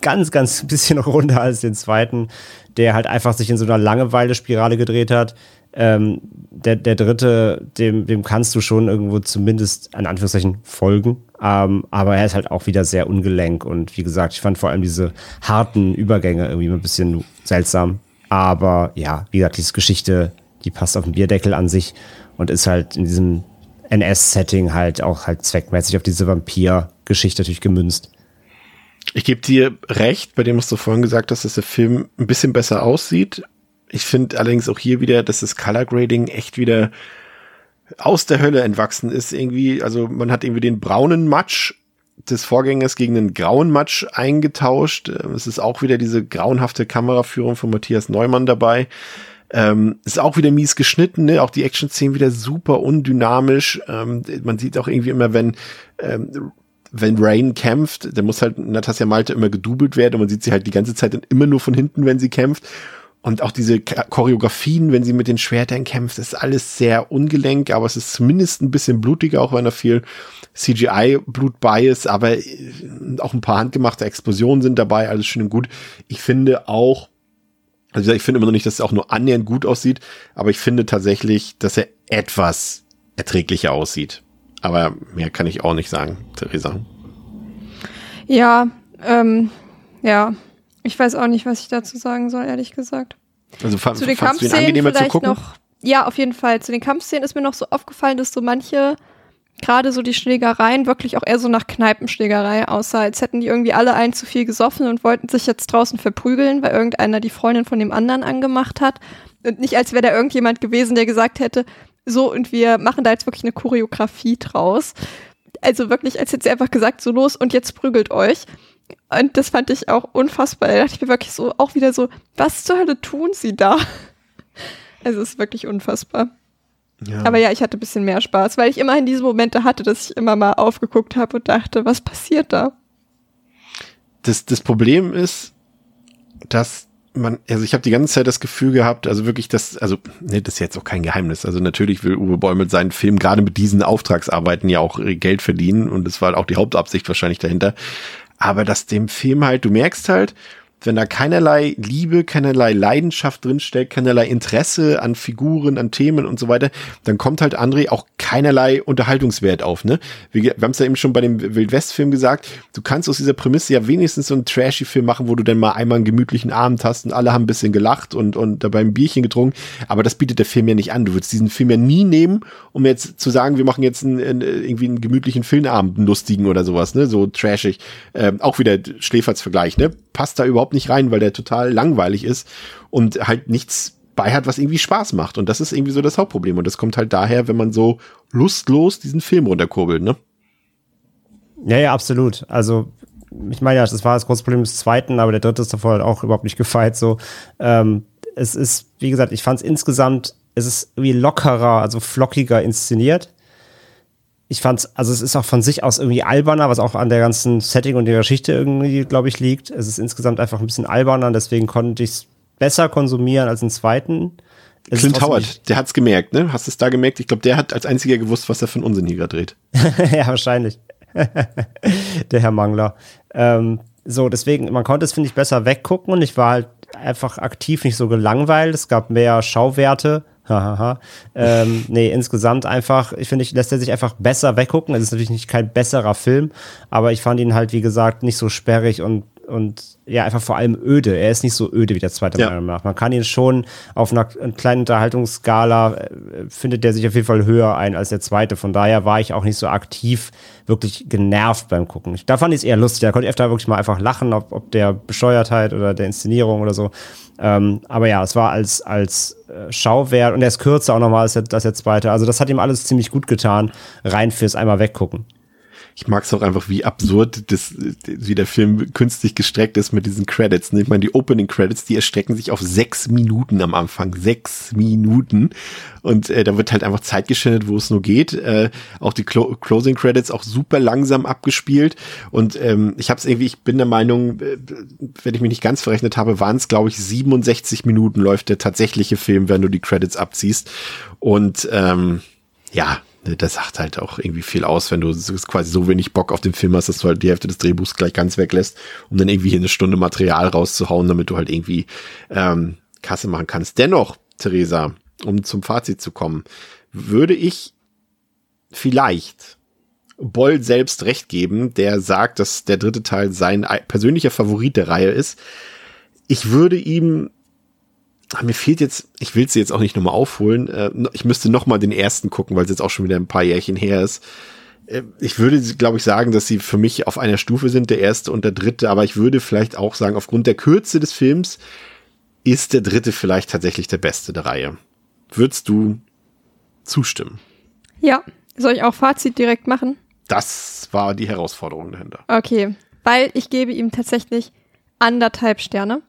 ganz, ganz bisschen runder als den zweiten der halt einfach sich in so einer Langeweile-Spirale gedreht hat. Ähm, der, der dritte, dem, dem kannst du schon irgendwo zumindest an Anführungszeichen folgen. Ähm, aber er ist halt auch wieder sehr ungelenk und wie gesagt, ich fand vor allem diese harten Übergänge irgendwie ein bisschen seltsam. Aber ja, wie gesagt, diese Geschichte, die passt auf den Bierdeckel an sich und ist halt in diesem NS-Setting halt auch halt zweckmäßig auf diese Vampir-Geschichte natürlich gemünzt. Ich gebe dir recht, bei dem, was du vorhin gesagt hast, dass der Film ein bisschen besser aussieht. Ich finde allerdings auch hier wieder, dass das Color Grading echt wieder aus der Hölle entwachsen ist. Irgendwie, also man hat irgendwie den braunen Matsch des Vorgängers gegen den grauen Matsch eingetauscht. Es ist auch wieder diese grauenhafte Kameraführung von Matthias Neumann dabei. Ähm, ist auch wieder mies geschnitten, ne? auch die Action-Szenen wieder super undynamisch. Ähm, man sieht auch irgendwie immer, wenn ähm, wenn Rain kämpft, dann muss halt Natasja Malte immer gedoubelt werden und man sieht sie halt die ganze Zeit dann immer nur von hinten, wenn sie kämpft. Und auch diese Choreografien, wenn sie mit den Schwertern kämpft, ist alles sehr ungelenk, aber es ist zumindest ein bisschen blutiger, auch wenn da viel CGI-Blut bei ist, aber äh, auch ein paar handgemachte Explosionen sind dabei, alles schön und gut. Ich finde auch, also ich finde immer noch nicht, dass es auch nur annähernd gut aussieht, aber ich finde tatsächlich, dass er etwas erträglicher aussieht. Aber mehr kann ich auch nicht sagen, Theresa. Ja, ähm, ja. Ich weiß auch nicht, was ich dazu sagen soll, ehrlich gesagt. Also fa zu den ihn angenehmer zu gucken? Noch, ja, auf jeden Fall. Zu den Kampfszenen ist mir noch so aufgefallen, dass so manche, gerade so die Schlägereien, wirklich auch eher so nach Kneipenschlägerei aussah, als hätten die irgendwie alle ein zu viel gesoffen und wollten sich jetzt draußen verprügeln, weil irgendeiner die Freundin von dem anderen angemacht hat. Und nicht, als wäre da irgendjemand gewesen, der gesagt hätte, so und wir machen da jetzt wirklich eine Choreografie draus. Also wirklich, als hätte sie einfach gesagt, so los und jetzt prügelt euch. Und das fand ich auch unfassbar. Da dachte ich mir wirklich so, auch wieder so, was zur Hölle tun sie da? Also es ist wirklich unfassbar. Ja. Aber ja, ich hatte ein bisschen mehr Spaß, weil ich immerhin diese Momente hatte, dass ich immer mal aufgeguckt habe und dachte, was passiert da? das, das Problem ist, dass man, also ich habe die ganze Zeit das Gefühl gehabt, also wirklich das, also nee, das ist jetzt auch kein Geheimnis. Also natürlich will Uwe Boll mit seinen Filmen gerade mit diesen Auftragsarbeiten ja auch Geld verdienen und das war auch die Hauptabsicht wahrscheinlich dahinter. Aber dass dem Film halt, du merkst halt, wenn da keinerlei Liebe, keinerlei Leidenschaft drinsteckt, keinerlei Interesse an Figuren, an Themen und so weiter, dann kommt halt André auch keinerlei Unterhaltungswert auf, ne? Wir, wir haben es ja eben schon bei dem Wildwest-Film gesagt, du kannst aus dieser Prämisse ja wenigstens so einen trashy Film machen, wo du dann mal einmal einen gemütlichen Abend hast und alle haben ein bisschen gelacht und, und dabei ein Bierchen getrunken, aber das bietet der Film ja nicht an. Du würdest diesen Film ja nie nehmen, um jetzt zu sagen, wir machen jetzt einen, einen, irgendwie einen gemütlichen Filmabend, einen lustigen oder sowas, ne? So trashig. Ähm, auch wieder Schläferz-Vergleich, ne? Passt da überhaupt nicht rein, weil der total langweilig ist und halt nichts bei hat, was irgendwie Spaß macht. Und das ist irgendwie so das Hauptproblem. Und das kommt halt daher, wenn man so lustlos diesen Film runterkurbelt, ne? Ja, ja, absolut. Also, ich meine ja, das war das große Problem des zweiten, aber der dritte ist davor halt auch überhaupt nicht gefeit. So, ähm, es ist, wie gesagt, ich fand es insgesamt, es ist irgendwie lockerer, also flockiger inszeniert. Ich fand's, also es ist auch von sich aus irgendwie alberner, was auch an der ganzen Setting und der Geschichte irgendwie, glaube ich, liegt. Es ist insgesamt einfach ein bisschen alberner, deswegen konnte ich es besser konsumieren als den zweiten. Es Clint Howard, der hat's gemerkt, ne? Hast du es da gemerkt? Ich glaube, der hat als einziger gewusst, was er für einen Unsinn hier gerade dreht. ja, wahrscheinlich. der Herr Mangler. Ähm, so, deswegen, man konnte es, finde ich, besser weggucken und ich war halt einfach aktiv nicht so gelangweilt. Es gab mehr Schauwerte. Hahaha. ähm, nee, insgesamt einfach, ich finde, ich lässt er sich einfach besser weggucken. Es ist natürlich nicht kein besserer Film, aber ich fand ihn halt, wie gesagt, nicht so sperrig und, und ja, einfach vor allem öde. Er ist nicht so öde wie der zweite, Ja. meiner Meinung nach. Man kann ihn schon auf einer kleinen Unterhaltungsskala, äh, findet der sich auf jeden Fall höher ein als der zweite. Von daher war ich auch nicht so aktiv wirklich genervt beim Gucken. Da fand ich es eher lustig. Da konnte ich öfter wirklich mal einfach lachen, ob, ob der Bescheuertheit oder der Inszenierung oder so. Ähm, aber ja, es war als, als äh, Schauwert und er ist kürzer auch nochmal als der, als der zweite. Also das hat ihm alles ziemlich gut getan, rein fürs einmal weggucken. Ich mag es auch einfach, wie absurd das, wie der Film künstlich gestreckt ist mit diesen Credits. ne? Ich meine, die Opening Credits, die erstrecken sich auf sechs Minuten am Anfang. Sechs Minuten. Und äh, da wird halt einfach Zeit geschindet, wo es nur geht. Äh, auch die Clo Closing Credits auch super langsam abgespielt. Und ähm, ich habe es irgendwie, ich bin der Meinung, äh, wenn ich mich nicht ganz verrechnet habe, waren es, glaube ich, 67 Minuten läuft der tatsächliche Film, wenn du die Credits abziehst. Und ähm, ja, das sagt halt auch irgendwie viel aus, wenn du quasi so wenig Bock auf den Film hast, dass du halt die Hälfte des Drehbuchs gleich ganz weglässt, um dann irgendwie hier eine Stunde Material rauszuhauen, damit du halt irgendwie ähm, Kasse machen kannst. Dennoch, Theresa, um zum Fazit zu kommen, würde ich vielleicht Boll selbst recht geben, der sagt, dass der dritte Teil sein ei- persönlicher Favorit der Reihe ist. Ich würde ihm Ah, mir fehlt jetzt, ich will sie jetzt auch nicht nochmal aufholen. Äh, ich müsste nochmal den ersten gucken, weil es jetzt auch schon wieder ein paar Jährchen her ist. Äh, ich würde, glaube ich, sagen, dass sie für mich auf einer Stufe sind, der erste und der dritte, aber ich würde vielleicht auch sagen, aufgrund der Kürze des Films ist der dritte vielleicht tatsächlich der beste der Reihe. Würdest du zustimmen? Ja, soll ich auch Fazit direkt machen? Das war die Herausforderung dahinter. Okay, weil ich gebe ihm tatsächlich anderthalb Sterne.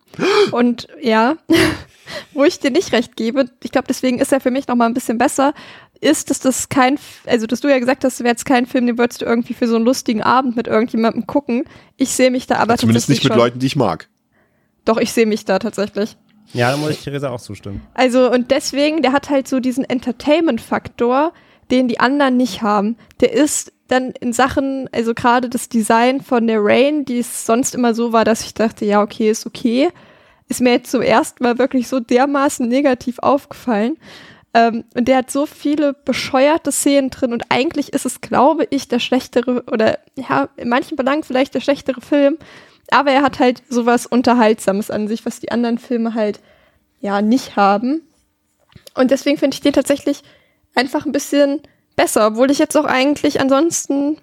Und ja, wo ich dir nicht recht gebe, ich glaube, deswegen ist er für mich noch mal ein bisschen besser, ist, dass das kein, also dass du ja gesagt hast, wäre jetzt kein Film, den würdest du irgendwie für so einen lustigen Abend mit irgendjemandem gucken. Ich sehe mich da aber Zumindest tatsächlich nicht mit schon, Leuten, die ich mag. Doch, ich sehe mich da tatsächlich. Ja, da muss ich Theresa auch zustimmen. Also, und deswegen, der hat halt so diesen Entertainment-Faktor, den die anderen nicht haben. Der ist dann in Sachen, also gerade das Design von der Rain, die es sonst immer so war, dass ich dachte, ja, okay, ist okay, ist mir jetzt zum ersten Mal wirklich so dermaßen negativ aufgefallen. Ähm, und der hat so viele bescheuerte Szenen drin und eigentlich ist es, glaube ich, der schlechtere oder ja, in manchen Belangen vielleicht der schlechtere Film. Aber er hat halt sowas Unterhaltsames an sich, was die anderen Filme halt ja nicht haben. Und deswegen finde ich den tatsächlich einfach ein bisschen besser, obwohl ich jetzt auch eigentlich ansonsten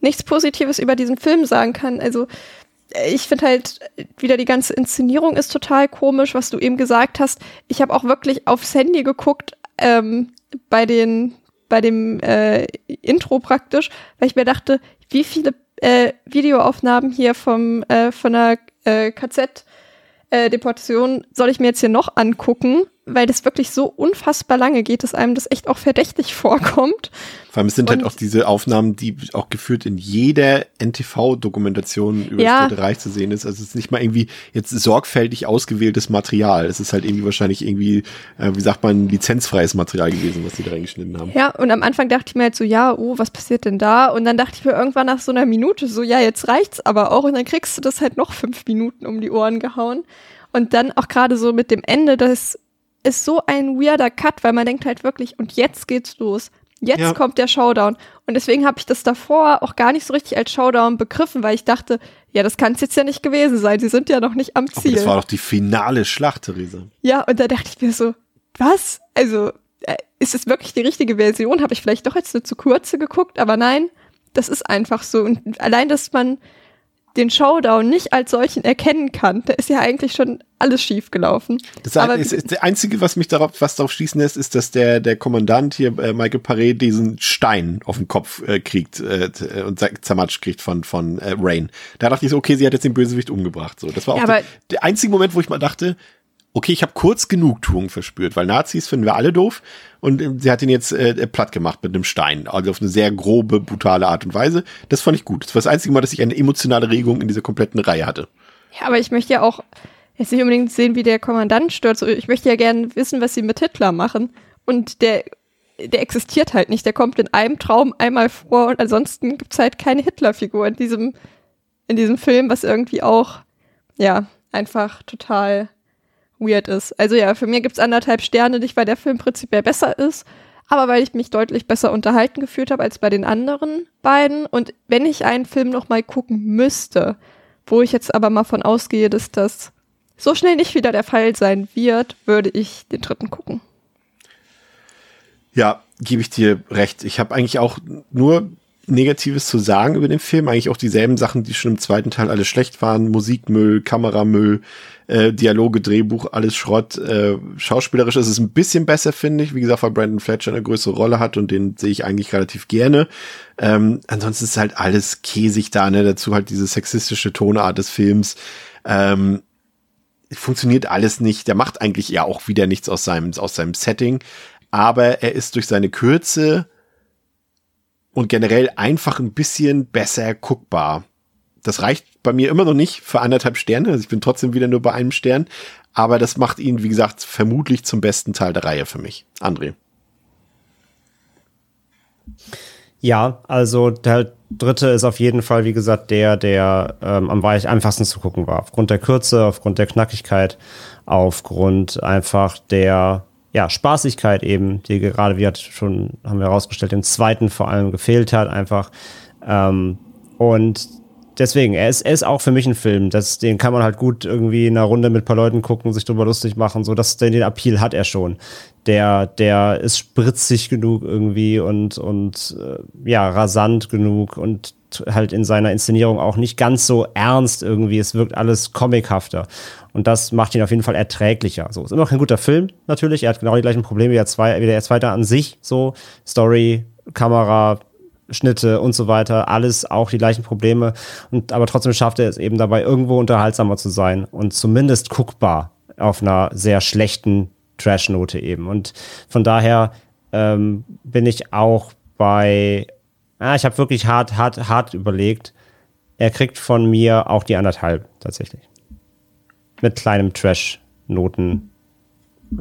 nichts Positives über diesen Film sagen kann. Also äh, ich finde halt wieder die ganze Inszenierung ist total komisch, was du eben gesagt hast. Ich habe auch wirklich aufs Handy geguckt ähm, bei den bei dem äh, Intro praktisch, weil ich mir dachte, wie viele äh, Videoaufnahmen hier vom äh, von der äh, KZ äh, Deportation soll ich mir jetzt hier noch angucken, weil das wirklich so unfassbar lange geht, dass einem das echt auch verdächtig vorkommt. Vor allem es sind halt Und- auch diese Aufnahmen, die auch geführt in jeder NTV-Dokumentation über Ja. das Dritte Reich zu sehen ist. Also es ist nicht mal irgendwie jetzt sorgfältig ausgewähltes Material. Es ist halt irgendwie wahrscheinlich irgendwie, äh, wie sagt man, lizenzfreies Material gewesen, was die da reingeschnitten haben. Ja, und am Anfang dachte ich mir halt so, ja, oh, was passiert denn da? Und dann dachte ich mir irgendwann nach so einer Minute so, ja, jetzt reicht's aber auch. Und dann kriegst du das halt noch fünf Minuten um die Ohren gehauen. Und dann auch gerade so mit dem Ende, das ist so ein weirder Cut, weil man denkt halt wirklich, und jetzt geht's los. Jetzt Ja. kommt der Showdown. Und deswegen habe ich das davor auch gar nicht so richtig als Showdown begriffen, weil ich dachte, ja, das kann es jetzt ja nicht gewesen sein. Sie sind ja noch nicht am Aber Ziel. das war doch die finale Schlacht, Theresa. Ja, und da dachte ich mir so, was? Also, äh, ist es wirklich die richtige Version? Habe ich vielleicht doch jetzt eine zu kurze geguckt? Aber nein, das ist einfach so. Und allein, dass man den Showdown nicht als solchen erkennen kann, da ist ja eigentlich schon alles schief gelaufen. Das Aber ist, ist der einzige, was mich darauf, was darauf schließen lässt, ist, dass der der Kommandant hier äh, Michael Paré diesen Stein auf den Kopf äh, kriegt äh, und zer- zermatscht kriegt von von äh, Rain. Da dachte ich so, okay, sie hat jetzt den Bösewicht umgebracht. So, das war auch Ja, der, der einzige Moment, wo ich mal dachte, okay, ich habe kurz Genugtuung verspürt, weil Nazis finden wir alle doof und äh, sie hat ihn jetzt äh, platt gemacht mit einem Stein, also auf eine sehr grobe, brutale Art und Weise. Das fand ich gut. Das war das einzige Mal, dass ich eine emotionale Regung in dieser kompletten Reihe hatte. Ja, aber ich möchte ja auch jetzt nicht unbedingt sehen, wie der Kommandant stürzt. Ich möchte ja gerne wissen, was sie mit Hitler machen. Und der, der existiert halt nicht. Der kommt in einem Traum einmal vor und ansonsten gibt's halt keine Hitler-Figur in diesem, in diesem Film, was irgendwie auch, ja, einfach total weird ist. Also ja, für mir gibt's anderthalb Sterne, nicht weil der Film prinzipiell besser ist, aber weil ich mich deutlich besser unterhalten gefühlt habe als bei den anderen beiden. Und wenn ich einen Film noch mal gucken müsste, wo ich jetzt aber mal von ausgehe, dass das so schnell nicht wieder der Fall sein wird, würde ich den dritten gucken. Ja, gebe ich dir recht. Ich habe eigentlich auch nur Negatives zu sagen über den Film. Eigentlich auch dieselben Sachen, die schon im zweiten Teil alle schlecht waren. Musikmüll, Kameramüll, äh, Dialoge, Drehbuch, alles Schrott. Äh, schauspielerisch ist es ein bisschen besser, finde ich. Wie gesagt, weil Brandon Fletcher eine größere Rolle hat und den sehe ich eigentlich relativ gerne. Ähm, ansonsten ist halt alles käsig da, ne? Dazu halt diese sexistische Tonart des Films. Ähm, funktioniert alles nicht. Der macht eigentlich ja auch wieder nichts aus seinem, aus seinem Setting. Aber er ist durch seine Kürze und generell einfach ein bisschen besser guckbar. Das reicht bei mir immer noch nicht für anderthalb Sterne. Also ich bin trotzdem wieder nur bei einem Stern. Aber das macht ihn, wie gesagt, vermutlich zum besten Teil der Reihe für mich. André. Ja, also der dritte ist auf jeden Fall, wie gesagt, der, der ähm, am einfachsten zu gucken war. Aufgrund der Kürze, aufgrund der Knackigkeit, aufgrund einfach der ja, Spaßigkeit eben, die gerade, wie hat schon, haben wir herausgestellt, im zweiten vor allem gefehlt hat, einfach. Ähm, und deswegen, er ist, er ist auch für mich ein Film. Das, den kann man halt gut irgendwie in einer Runde mit ein paar Leuten gucken, sich drüber lustig machen. So, dass den, den Appeal hat er schon. Der, der ist spritzig genug irgendwie und, und äh, ja, rasant genug und halt in seiner Inszenierung auch nicht ganz so ernst irgendwie. Es wirkt alles comichafter. Und das macht ihn auf jeden Fall erträglicher. So, ist immer noch kein guter Film, natürlich. Er hat genau die gleichen Probleme wie der, zwei, wie der zweite an sich. So, Story, Kamera, Schnitte und so weiter, alles auch die gleichen Probleme. Und aber trotzdem schafft er es eben dabei, irgendwo unterhaltsamer zu sein und zumindest guckbar auf einer sehr schlechten Trash-Note eben. Und von daher ähm, bin ich auch bei, ah, ich habe wirklich hart, hart, hart überlegt. Er kriegt von mir auch die anderthalb tatsächlich. Mit kleinem Trash-Noten.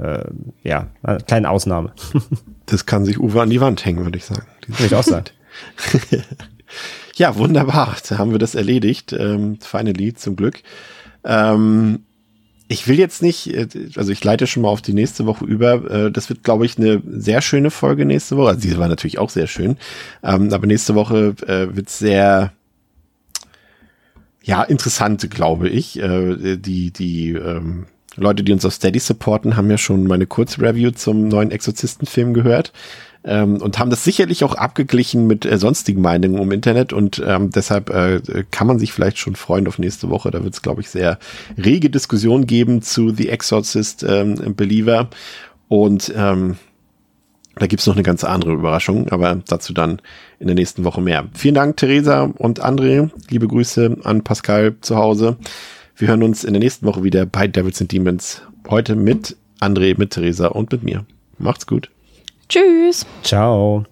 Äh, ja, kleinen Ausnahme. Das kann sich Uwe an die Wand hängen, würde ich sagen. Würde ich auch sagen. Ja, wunderbar. Da haben wir das erledigt. Ähm, finally, zum Glück. Ähm, ich will jetzt nicht, äh, also ich leite schon mal auf die nächste Woche über. Äh, Das wird, glaube ich, eine sehr schöne Folge nächste Woche. Also diese war natürlich auch sehr schön. Ähm, aber nächste Woche äh, wird sehr, ja, interessant, glaube ich. Die, die ähm, Leute, die uns auf Steady supporten, haben ja schon meine Kurzreview zum neuen Exorzistenfilm gehört ähm, und haben das sicherlich auch abgeglichen mit äh, sonstigen Meinungen im Internet und ähm, deshalb äh, kann man sich vielleicht schon freuen auf nächste Woche. Da wird es, glaube ich, sehr rege Diskussionen geben zu The Exorcist ähm, Believer und ähm, Da gibt's noch eine ganz andere Überraschung, aber dazu dann in der nächsten Woche mehr. Vielen Dank, Theresa und André. Liebe Grüße an Pascal zu Hause. Wir hören uns in der nächsten Woche wieder bei Devils and Demons. Heute mit André, mit Theresa und mit mir. Macht's gut. Tschüss. Ciao.